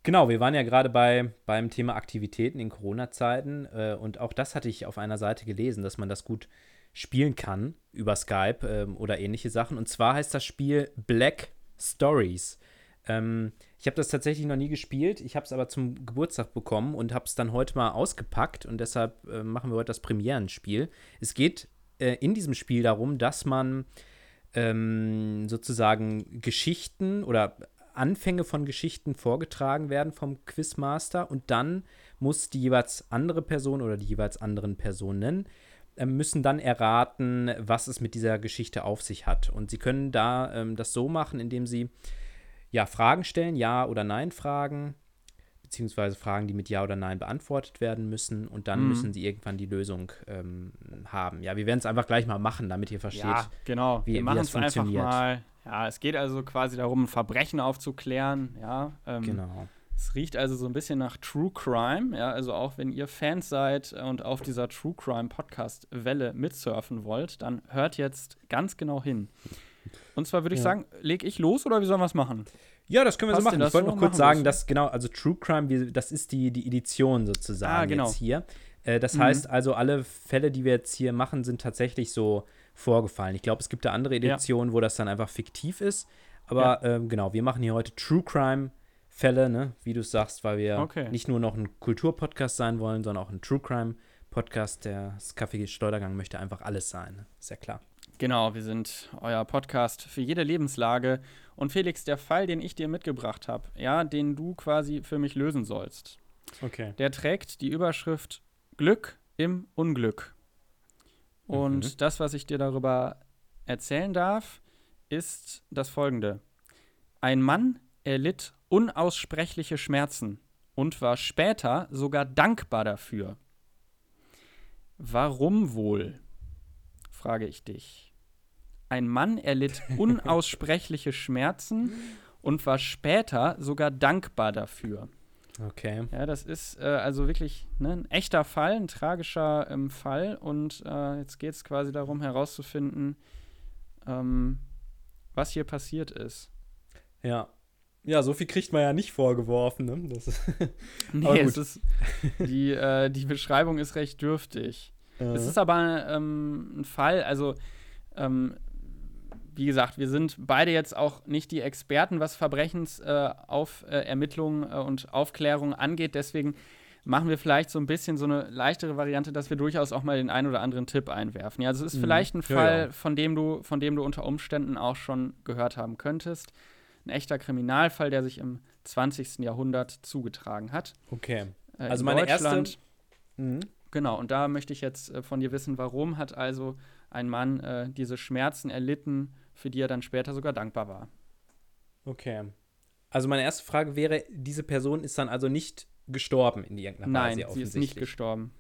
Genau, wir waren ja gerade bei, beim Thema Aktivitäten in Corona-Zeiten äh, und auch das hatte ich auf einer Seite gelesen, dass man das gut spielen kann über Skype ähm, oder ähnliche Sachen. Und zwar heißt das Spiel Black Stories. Ähm, ich habe das tatsächlich noch nie gespielt, ich habe es aber zum Geburtstag bekommen und habe es dann heute mal ausgepackt und deshalb äh, machen wir heute das Premierenspiel. Es geht äh, in diesem Spiel darum, dass man ähm, sozusagen Geschichten oder Anfänge von Geschichten vorgetragen werden vom Quizmaster und dann muss die jeweils andere Person oder die jeweils anderen Personen müssen dann erraten, was es mit dieser Geschichte auf sich hat. Und sie können da ähm, das so machen, indem sie ja Fragen stellen, Ja oder Nein Fragen beziehungsweise Fragen, die mit Ja oder Nein beantwortet werden müssen und dann mhm. müssen sie irgendwann die Lösung ähm, haben. Ja, wir werden es einfach gleich mal machen, damit ihr versteht, ja, genau. wie, wir machen es einfach mal. Ja, es geht also quasi darum, ein Verbrechen aufzuklären. Ja, ähm, genau. Es riecht also so ein bisschen nach True Crime. Ja, also auch wenn ihr Fans seid und auf dieser True Crime Podcast Welle mitsurfen wollt, dann hört jetzt ganz genau hin. Und zwar würde ich ja. sagen, leg ich los oder wie sollen wir es machen? Ja, das können wir Passt so machen. Ich wollte noch kurz sagen, dass genau, also True Crime, das ist die, die Edition sozusagen ah, genau. jetzt hier. Äh, das mhm. heißt also, alle Fälle, die wir jetzt hier machen, sind tatsächlich so vorgefallen. Ich glaube, es gibt da andere Editionen, ja. wo das dann einfach fiktiv ist. Aber ja. ähm, genau, wir machen hier heute True Crime Fälle, ne, wie du sagst, weil wir okay. nicht nur noch ein Kulturpodcast sein wollen, sondern auch ein True Crime Podcast. Der Kaffee Schleudergang möchte einfach alles sein. Ne? Ist ja klar. Genau, wir sind euer Podcast für jede Lebenslage. Und Felix, der Fall, den ich dir mitgebracht habe, ja, den du quasi für mich lösen sollst, okay. der trägt die Überschrift Glück im Unglück. Und mhm. das, was ich dir darüber erzählen darf, ist das folgende. Ein Mann erlitt unaussprechliche Schmerzen und war später sogar dankbar dafür. Warum wohl? frage ich dich. Ein Mann erlitt unaussprechliche Schmerzen und war später sogar dankbar dafür. Okay. Ja, das ist äh, also wirklich ne, ein echter Fall, ein tragischer ähm, Fall. Und äh, jetzt geht es quasi darum herauszufinden, ähm, was hier passiert ist. Ja. Ja, so viel kriegt man ja nicht vorgeworfen. Ne? Das ist nee, es ist, die, äh, die Beschreibung ist recht dürftig. Uh Es ist aber ähm, ein Fall, also ähm, wie gesagt, wir sind beide jetzt auch nicht die Experten, was Verbrechensermittlungen äh, äh, und Aufklärung angeht. Deswegen machen wir vielleicht so ein bisschen so eine leichtere Variante, dass wir durchaus auch mal den einen oder anderen Tipp einwerfen. Ja, also es ist mhm. vielleicht ein Fall, ja, ja. Von, dem du, von dem du unter Umständen auch schon gehört haben könntest. Ein echter Kriminalfall, der sich im 20. Jahrhundert zugetragen hat. Okay. Äh, also meine erste. Mhm. Genau, und da möchte ich jetzt äh, von dir wissen, warum hat also ein Mann äh, diese Schmerzen erlitten, für die er dann später sogar dankbar war. Okay. Also meine erste Frage wäre, diese Person ist dann also nicht gestorben in irgendeiner Weise Nein, sie ist nicht gestorben.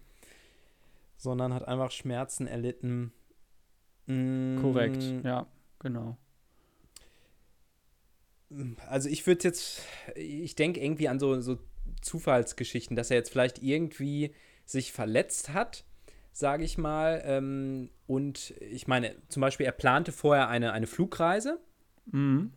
Sondern hat einfach Schmerzen erlitten. Mm. Korrekt, ja, genau. Also ich würde jetzt, ich denke irgendwie an so, so Zufallsgeschichten, dass er jetzt vielleicht irgendwie sich verletzt hat sage ich mal. Ähm, und ich meine, zum Beispiel, er plante vorher eine, eine Flugreise mhm.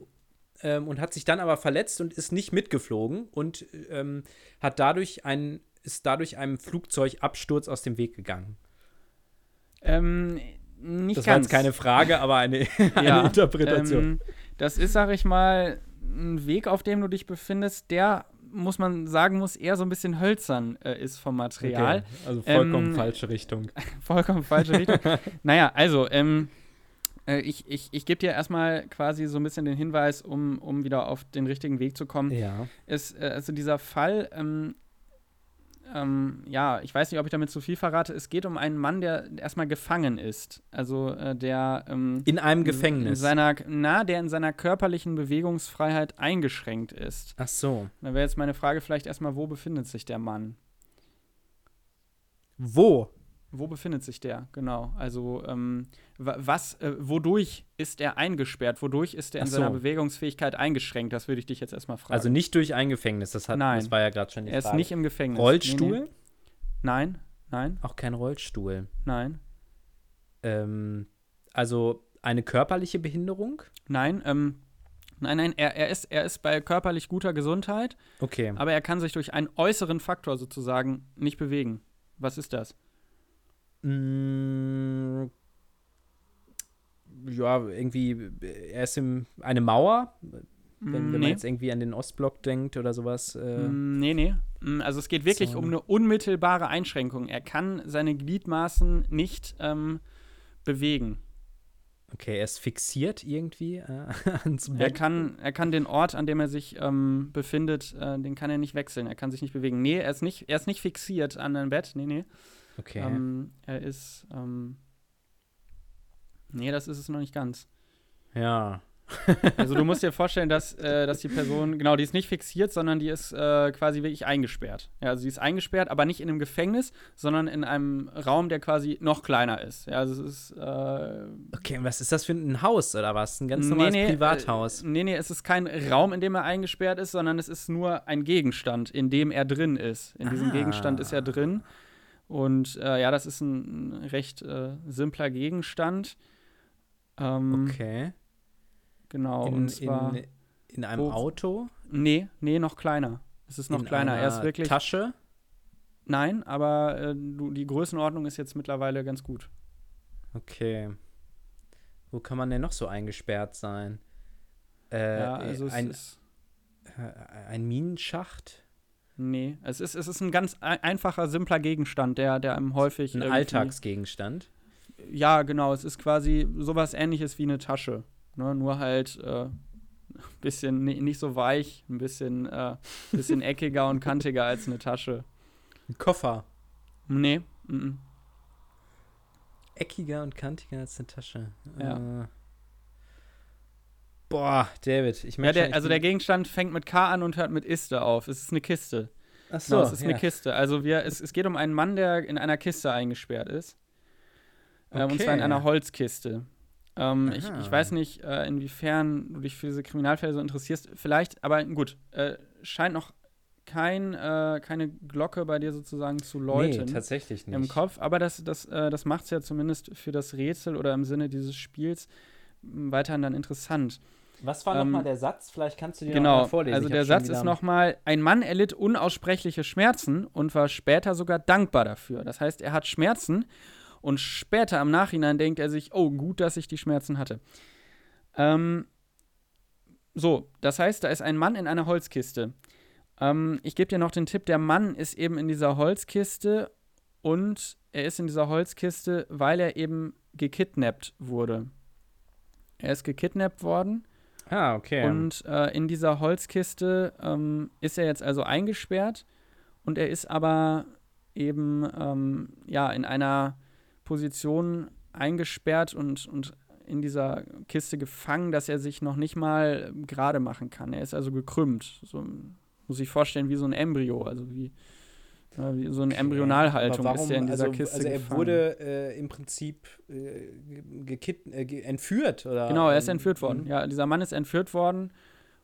ähm, und hat sich dann aber verletzt und ist nicht mitgeflogen und ähm, hat dadurch ein, ist dadurch einem Flugzeugabsturz aus dem Weg gegangen. Ähm, nicht das ganz. war jetzt keine Frage, aber eine, eine ja, Interpretation. Ähm, das ist, sage ich mal, ein Weg, auf dem du dich befindest, der muss man sagen muss, eher so ein bisschen hölzern äh, ist vom Material. Okay, also vollkommen ähm, falsche Richtung. vollkommen falsche Richtung. naja, also, ähm, äh, ich, ich, ich gebe dir erstmal quasi so ein bisschen den Hinweis, um, um wieder auf den richtigen Weg zu kommen. Ja. Ist, äh, also dieser Fall ähm, ähm, ja, ich weiß nicht, ob ich damit zu viel verrate. Es geht um einen Mann, der erstmal gefangen ist. Also äh, der ähm, in einem Gefängnis. In seiner, na, der in seiner körperlichen Bewegungsfreiheit eingeschränkt ist. Ach so. Da wäre jetzt meine Frage vielleicht erstmal, wo befindet sich der Mann? Wo? Wo befindet sich der? Genau. Also, ähm, was, äh, wodurch ist er eingesperrt? Wodurch ist er in so. seiner Bewegungsfähigkeit eingeschränkt? Das würde ich dich jetzt erstmal fragen. Also nicht durch ein Gefängnis, das, hat, nein. das war ja gerade schon die Er Frage. ist nicht im Gefängnis. Rollstuhl? Nee, nee. Nein, nein. Auch kein Rollstuhl. Nein. Ähm, also eine körperliche Behinderung? Nein, ähm, Nein, nein, er, er, ist, er ist bei körperlich guter Gesundheit. Okay. Aber er kann sich durch einen äußeren Faktor sozusagen nicht bewegen. Was ist das? Mm, ja, irgendwie, er ist im, eine Mauer, wenn, wenn nee. man jetzt irgendwie an den Ostblock denkt oder sowas. Äh. Mm, nee, nee. Mm, also es geht wirklich so. um eine unmittelbare Einschränkung. Er kann seine Gliedmaßen nicht ähm, bewegen. Okay, er ist fixiert irgendwie äh, ans Bett. Er kann, er kann den Ort, an dem er sich ähm, befindet, äh, den kann er nicht wechseln. Er kann sich nicht bewegen. Nee, er ist nicht, er ist nicht fixiert an ein Bett. Nee, nee. Okay. Ähm, er ist. Ähm, nee, das ist es noch nicht ganz. Ja. also du musst dir vorstellen, dass, äh, dass die Person, genau, die ist nicht fixiert, sondern die ist äh, quasi wirklich eingesperrt. Ja, also sie ist eingesperrt, aber nicht in einem Gefängnis, sondern in einem Raum, der quasi noch kleiner ist. Ja, also es ist. Äh, okay, und was ist das für ein Haus oder was? Ein ganz normales nee, nee, Privathaus? Äh, nee, nee, es ist kein Raum, in dem er eingesperrt ist, sondern es ist nur ein Gegenstand, in dem er drin ist. In diesem ah. Gegenstand ist er drin. Und äh, ja, das ist ein, recht äh, simpler Gegenstand. Ähm, okay. Genau. In, und zwar, in, in einem wo, Auto? Nee, nee, noch kleiner. Es ist noch in kleiner. Einer er ist wirklich. Tasche? Nein, aber äh, die Größenordnung ist jetzt mittlerweile ganz gut. Okay. Wo kann man denn noch so eingesperrt sein? Äh, ja, also ein, ist, äh, ein Minenschacht? Nee, es ist, es ist ein ganz einfacher, simpler Gegenstand, der, der einem häufig. Ein Alltagsgegenstand? Ja, genau. Es ist quasi sowas ähnliches wie eine Tasche. Ne? Nur halt äh, ein bisschen nicht so weich, ein bisschen, äh, bisschen eckiger und kantiger als eine Tasche. Ein Koffer? Nee. Mm -mm. Eckiger und kantiger als eine Tasche. Ja. Äh. Boah, David, ich merke ja, der, Also der Gegenstand fängt mit K an und hört mit Iste auf. Es ist eine Kiste. Ach so, genau, es ist ja. eine Kiste. Also wir, es, es geht um einen Mann, der in einer Kiste eingesperrt ist. Okay. Äh, und zwar in einer Holzkiste. Ähm, ich, ich, weiß nicht, äh, inwiefern du dich für diese Kriminalfälle so interessierst. Vielleicht, aber gut, äh, scheint noch kein, äh, keine Glocke bei dir sozusagen zu läuten. Nee, tatsächlich nicht. Im Kopf. Aber das, das, äh, das macht es ja zumindest für das Rätsel oder im Sinne dieses Spiels weiterhin dann interessant. Was war ähm, nochmal der Satz? Vielleicht kannst du dir genau, noch mal vorlesen. Also der Satz ist nochmal, ein Mann erlitt unaussprechliche Schmerzen und war später sogar dankbar dafür. Das heißt, er hat Schmerzen und später im Nachhinein denkt er sich, oh, gut, dass ich die Schmerzen hatte. Ähm, so, das heißt, da ist ein Mann in einer Holzkiste. Ähm, ich gebe dir noch den Tipp, der Mann ist eben in dieser Holzkiste und er ist in dieser Holzkiste, weil er eben gekidnappt wurde. Er ist gekidnappt worden Ah, okay. Und äh, in dieser Holzkiste ähm, ist er jetzt also eingesperrt und er ist aber eben ähm, ja in einer Position eingesperrt und, und in dieser Kiste gefangen, dass er sich noch nicht mal gerade machen kann. Er ist also gekrümmt. So muss ich vorstellen wie so ein Embryo, also wie so eine Embryonalhaltung warum, ist ja in dieser also, Kiste. Also er gefangen. wurde äh, im Prinzip äh, äh, entführt, oder? Genau, er ist entführt worden. Ja, dieser Mann ist entführt worden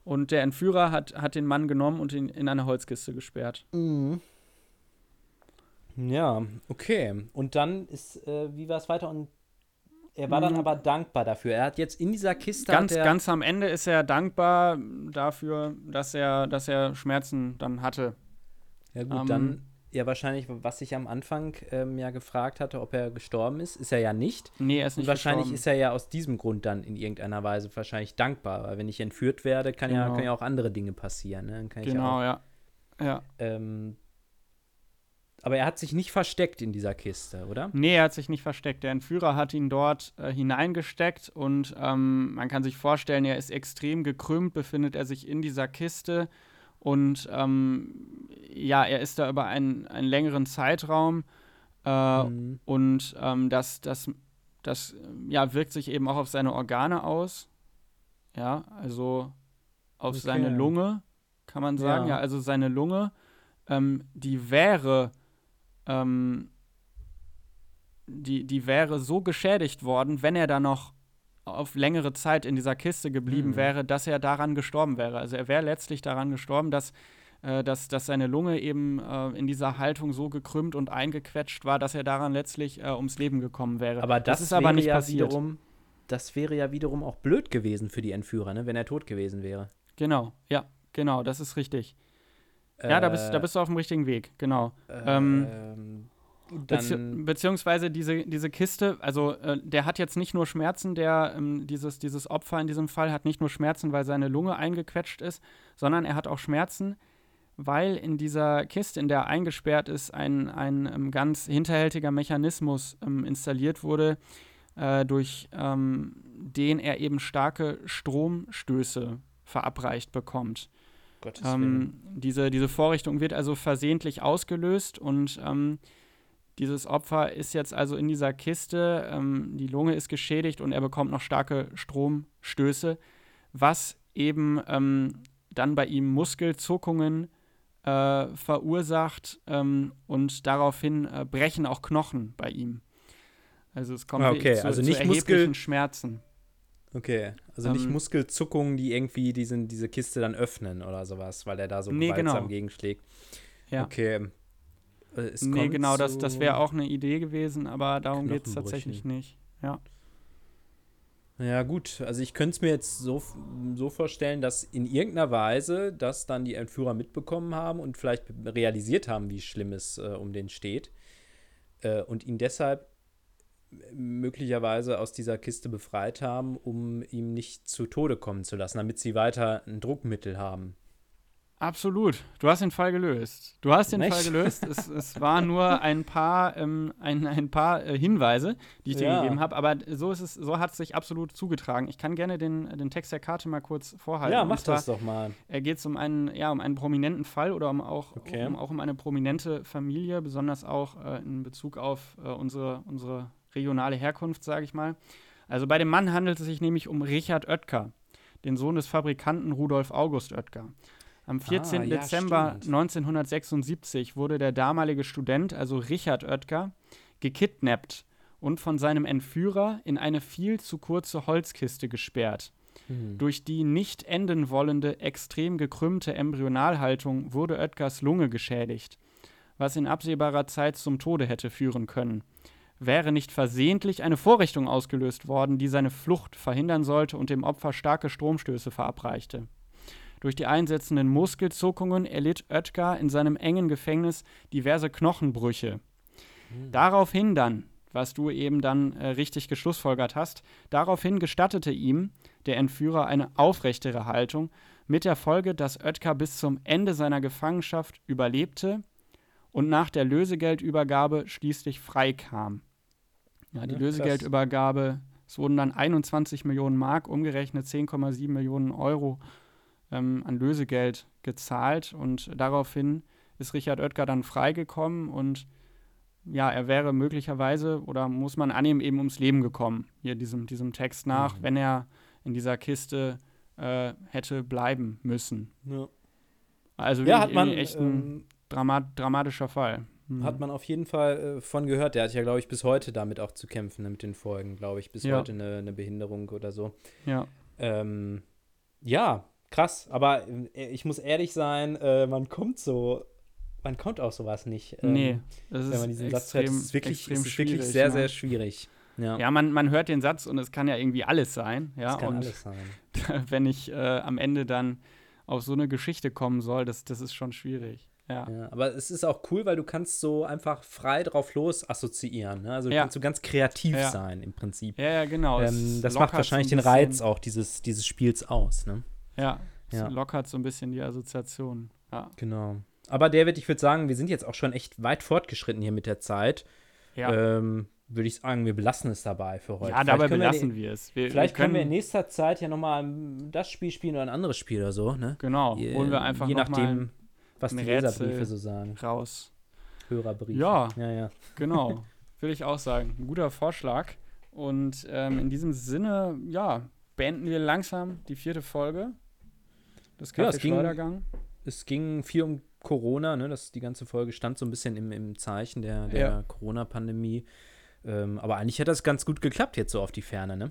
und der Entführer hat, hat den Mann genommen und ihn in eine Holzkiste gesperrt. Mhm. Ja, okay. Und dann ist, äh, wie war es weiter? Und er war dann mhm. aber dankbar dafür. Er hat jetzt in dieser Kiste. Ganz, ganz am Ende ist er dankbar dafür, dass er, dass er Schmerzen dann hatte. Ja, gut, ähm, dann ja wahrscheinlich, was ich am Anfang ähm, ja gefragt hatte, ob er gestorben ist, ist er ja nicht. Nee, er ist nicht Und wahrscheinlich gestorben. ist er ja aus diesem Grund dann in irgendeiner Weise wahrscheinlich dankbar, weil wenn ich entführt werde, kann, genau. ja, können ja auch andere Dinge passieren. Ne? genau, ja. Auch, ja. Ähm, aber er hat sich nicht versteckt in dieser Kiste, oder? Nee, er hat sich nicht versteckt. Der Entführer hat ihn dort äh, hineingesteckt und ähm, man kann sich vorstellen, er ist extrem gekrümmt, befindet er sich in dieser Kiste und ähm, ja, er ist da über einen, einen längeren Zeitraum äh, mhm. und ähm, das, das, das ja, wirkt sich eben auch auf seine Organe aus. Ja, also auf okay. seine Lunge, kann man sagen. Ja, ja also seine Lunge, ähm, die wäre, ähm, die, die wäre so geschädigt worden, wenn er da noch auf längere Zeit in dieser Kiste geblieben mhm. wäre, dass er daran gestorben wäre. Also er wäre letztlich daran gestorben, dass, äh, dass, dass seine Lunge eben äh, in dieser Haltung so gekrümmt und eingequetscht war, dass er daran letztlich äh, ums Leben gekommen wäre. Aber das, das ist aber nicht ja passiert. Wiederum, das wäre ja wiederum auch blöd gewesen für die Entführer, ne, wenn er tot gewesen wäre. Genau, ja, genau, das ist richtig. ja, da bist, da bist du auf dem richtigen Weg, genau. Ähm, ähm Bezieh beziehungsweise diese, diese Kiste, also äh, der hat jetzt nicht nur Schmerzen, der, ähm, dieses, dieses Opfer in diesem Fall hat nicht nur Schmerzen, weil seine Lunge eingequetscht ist, sondern er hat auch Schmerzen, weil in dieser Kiste, in der er eingesperrt ist, ein, ein ähm, ganz hinterhältiger Mechanismus ähm, installiert wurde, äh, durch ähm, den er eben starke Stromstöße verabreicht bekommt. Ähm, diese, diese Vorrichtung wird also versehentlich ausgelöst und ähm, dieses Opfer ist jetzt also in dieser Kiste, ähm, die Lunge ist geschädigt und er bekommt noch starke Stromstöße, was eben ähm, dann bei ihm Muskelzuckungen äh, verursacht ähm, und daraufhin äh, brechen auch Knochen bei ihm. Also es kommt okay, zu, also nicht zu erheblichen Muskel Schmerzen. Okay, also nicht ähm, Muskelzuckungen, die irgendwie diesen, diese Kiste dann öffnen oder sowas, weil er da so nee, gewaltsam genau. gegenschlägt. Ja. Okay, es nee, genau, das, das wäre auch eine Idee gewesen, aber darum geht es tatsächlich nicht. Ja. Ja, gut. Also ich könnte es mir jetzt so, so vorstellen, dass in irgendeiner Weise das dann die Entführer mitbekommen haben und vielleicht realisiert haben, wie schlimm es äh, um den steht. Äh, und ihn deshalb möglicherweise aus dieser Kiste befreit haben, um ihm nicht zu Tode kommen zu lassen, damit sie weiter ein Druckmittel haben. Absolut. Du hast den Fall gelöst. Du hast den Echt? Fall gelöst. es, es waren nur ein paar, ähm, ein, ein paar äh, Hinweise, die ich dir ja. gegeben habe, aber so ist es, so hat es sich absolut zugetragen. Ich kann gerne den, den Text der Karte mal kurz vorhalten. Ja, mach zwar, das doch mal. Er geht um einen, ja, um einen prominenten Fall oder um auch, okay. um, auch um eine prominente Familie, besonders auch äh, in Bezug auf äh, unsere, unsere regionale Herkunft, sage ich mal. Also bei dem Mann handelt es sich nämlich um Richard Oetker, den Sohn des Fabrikanten Rudolf August Oetker. Am 14. Ah, ja, Dezember stimmt. 1976 wurde der damalige Student, also Richard Oetker, gekidnappt und von seinem Entführer in eine viel zu kurze Holzkiste gesperrt. Hm. Durch die nicht enden wollende, extrem gekrümmte Embryonalhaltung wurde Oetkers Lunge geschädigt, was in absehbarer Zeit zum Tode hätte führen können. Wäre nicht versehentlich eine Vorrichtung ausgelöst worden, die seine Flucht verhindern sollte und dem Opfer starke Stromstöße verabreichte. Durch die einsetzenden Muskelzuckungen erlitt Oetker in seinem engen Gefängnis diverse Knochenbrüche. Daraufhin dann, was du eben dann äh, richtig geschlussfolgert hast, daraufhin gestattete ihm der Entführer eine aufrechtere Haltung, mit der Folge, dass Oetker bis zum Ende seiner Gefangenschaft überlebte und nach der Lösegeldübergabe schließlich freikam. Ja, die Ja. Lösegeldübergabe, es wurden dann 21 Millionen Mark, umgerechnet 10,7 Millionen Euro ähm, an Lösegeld gezahlt und daraufhin ist Richard Oetker dann freigekommen und ja, er wäre möglicherweise oder muss man annehmen, eben ums Leben gekommen, hier diesem, diesem Text nach, Mhm. wenn er in dieser Kiste äh, hätte bleiben müssen. Ja, Also ja hat man, echt ein ähm, Drama dramatischer Fall. Mhm. hat man auf jeden Fall äh, von gehört. Der hat ja, glaube ich, bis heute damit auch zu kämpfen, ne, mit den Folgen, glaube ich. Bis Ja. heute eine, eine Behinderung oder so. Ja, Ähm, ja, krass. Aber äh, ich muss ehrlich sein, äh, man kommt so, man kommt auf sowas nicht. ähm, nee, das Wenn ist man diesen extrem, Satz hört, ist wirklich, extrem ist wirklich sehr, ne? sehr schwierig. Ja, Ja, man, man hört den Satz und es kann ja irgendwie alles sein. Ja, das kann und alles sein. wenn ich äh, am Ende dann auf so eine Geschichte kommen soll, das, das ist schon schwierig. Ja. Ja, aber es ist auch cool, weil du kannst so einfach frei drauf los assoziieren. Ne? Also du Ja. kannst so ganz kreativ Ja. sein im Prinzip. Ja, ja, genau. Ähm, das macht wahrscheinlich den Reiz auch dieses, dieses Spiels aus. Ne? Ja, Ja. lockert so ein bisschen die Assoziation. Ja. Genau. Aber David, ich würde sagen, wir sind jetzt auch schon echt weit fortgeschritten hier mit der Zeit. Ja, Ähm, würde ich sagen, wir belassen es dabei für heute. ja dabei können wir belassen in, wir es. Wir, Vielleicht wir können wir in nächster Zeit ja nochmal das Spiel spielen oder ein anderes Spiel oder so. Ne? Genau, Je- holen wir einfach Je nachdem, was die Rätsel. Leserbriefe so sagen. raus. Hörerbriefe. Ja. Ja, ja. Genau, würde ich auch sagen. Ein guter Vorschlag. Und ähm, in diesem Sinne, ja, beenden wir langsam die vierte Folge. Das Ja, Café es ging- Schleudergang. Es ging viel um Corona, ne? Das, die ganze Folge stand so ein bisschen im, im Zeichen der, der Ja. Corona-Pandemie. Ähm, aber eigentlich hat das ganz gut geklappt jetzt so auf die Ferne, ne?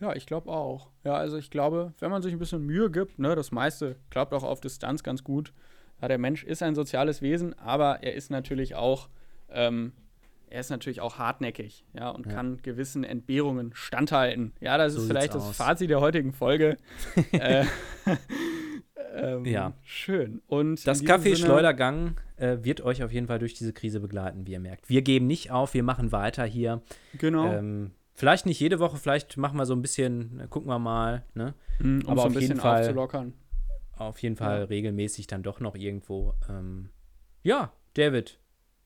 Ja, ich glaube auch. Ja, also ich glaube, wenn man sich ein bisschen Mühe gibt, ne, das meiste klappt auch auf Distanz ganz gut. Ja, der Mensch ist ein soziales Wesen, aber er ist natürlich auch, ähm, er ist natürlich auch hartnäckig, ja, und Ja. kann gewissen Entbehrungen standhalten. Ja, das So ist vielleicht das aus. Fazit der heutigen Folge. äh, ähm, Ja. Schön. Und Das Café Schleudergang äh, wird euch auf jeden Fall durch diese Krise begleiten, wie ihr merkt. Wir geben nicht auf, wir machen weiter hier. Genau. Ähm, vielleicht nicht jede Woche, vielleicht machen wir so ein bisschen, gucken wir mal, ne? Mhm, um aber so auf ein jeden bisschen Fall- aufzulockern. Auf jeden Fall Ja. regelmäßig dann doch noch irgendwo. Ähm, ja, David,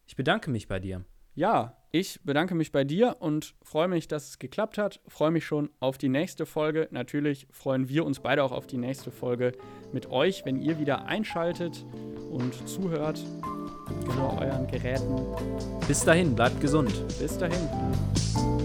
ich bedanke mich bei dir. Ja, ich bedanke mich bei dir und freue mich, dass es geklappt hat. Freue mich schon auf die nächste Folge. Natürlich freuen wir uns beide auch auf die nächste Folge mit euch, wenn ihr wieder einschaltet und zuhört vor euren Geräten. Bis dahin, bleibt gesund. Bis dahin.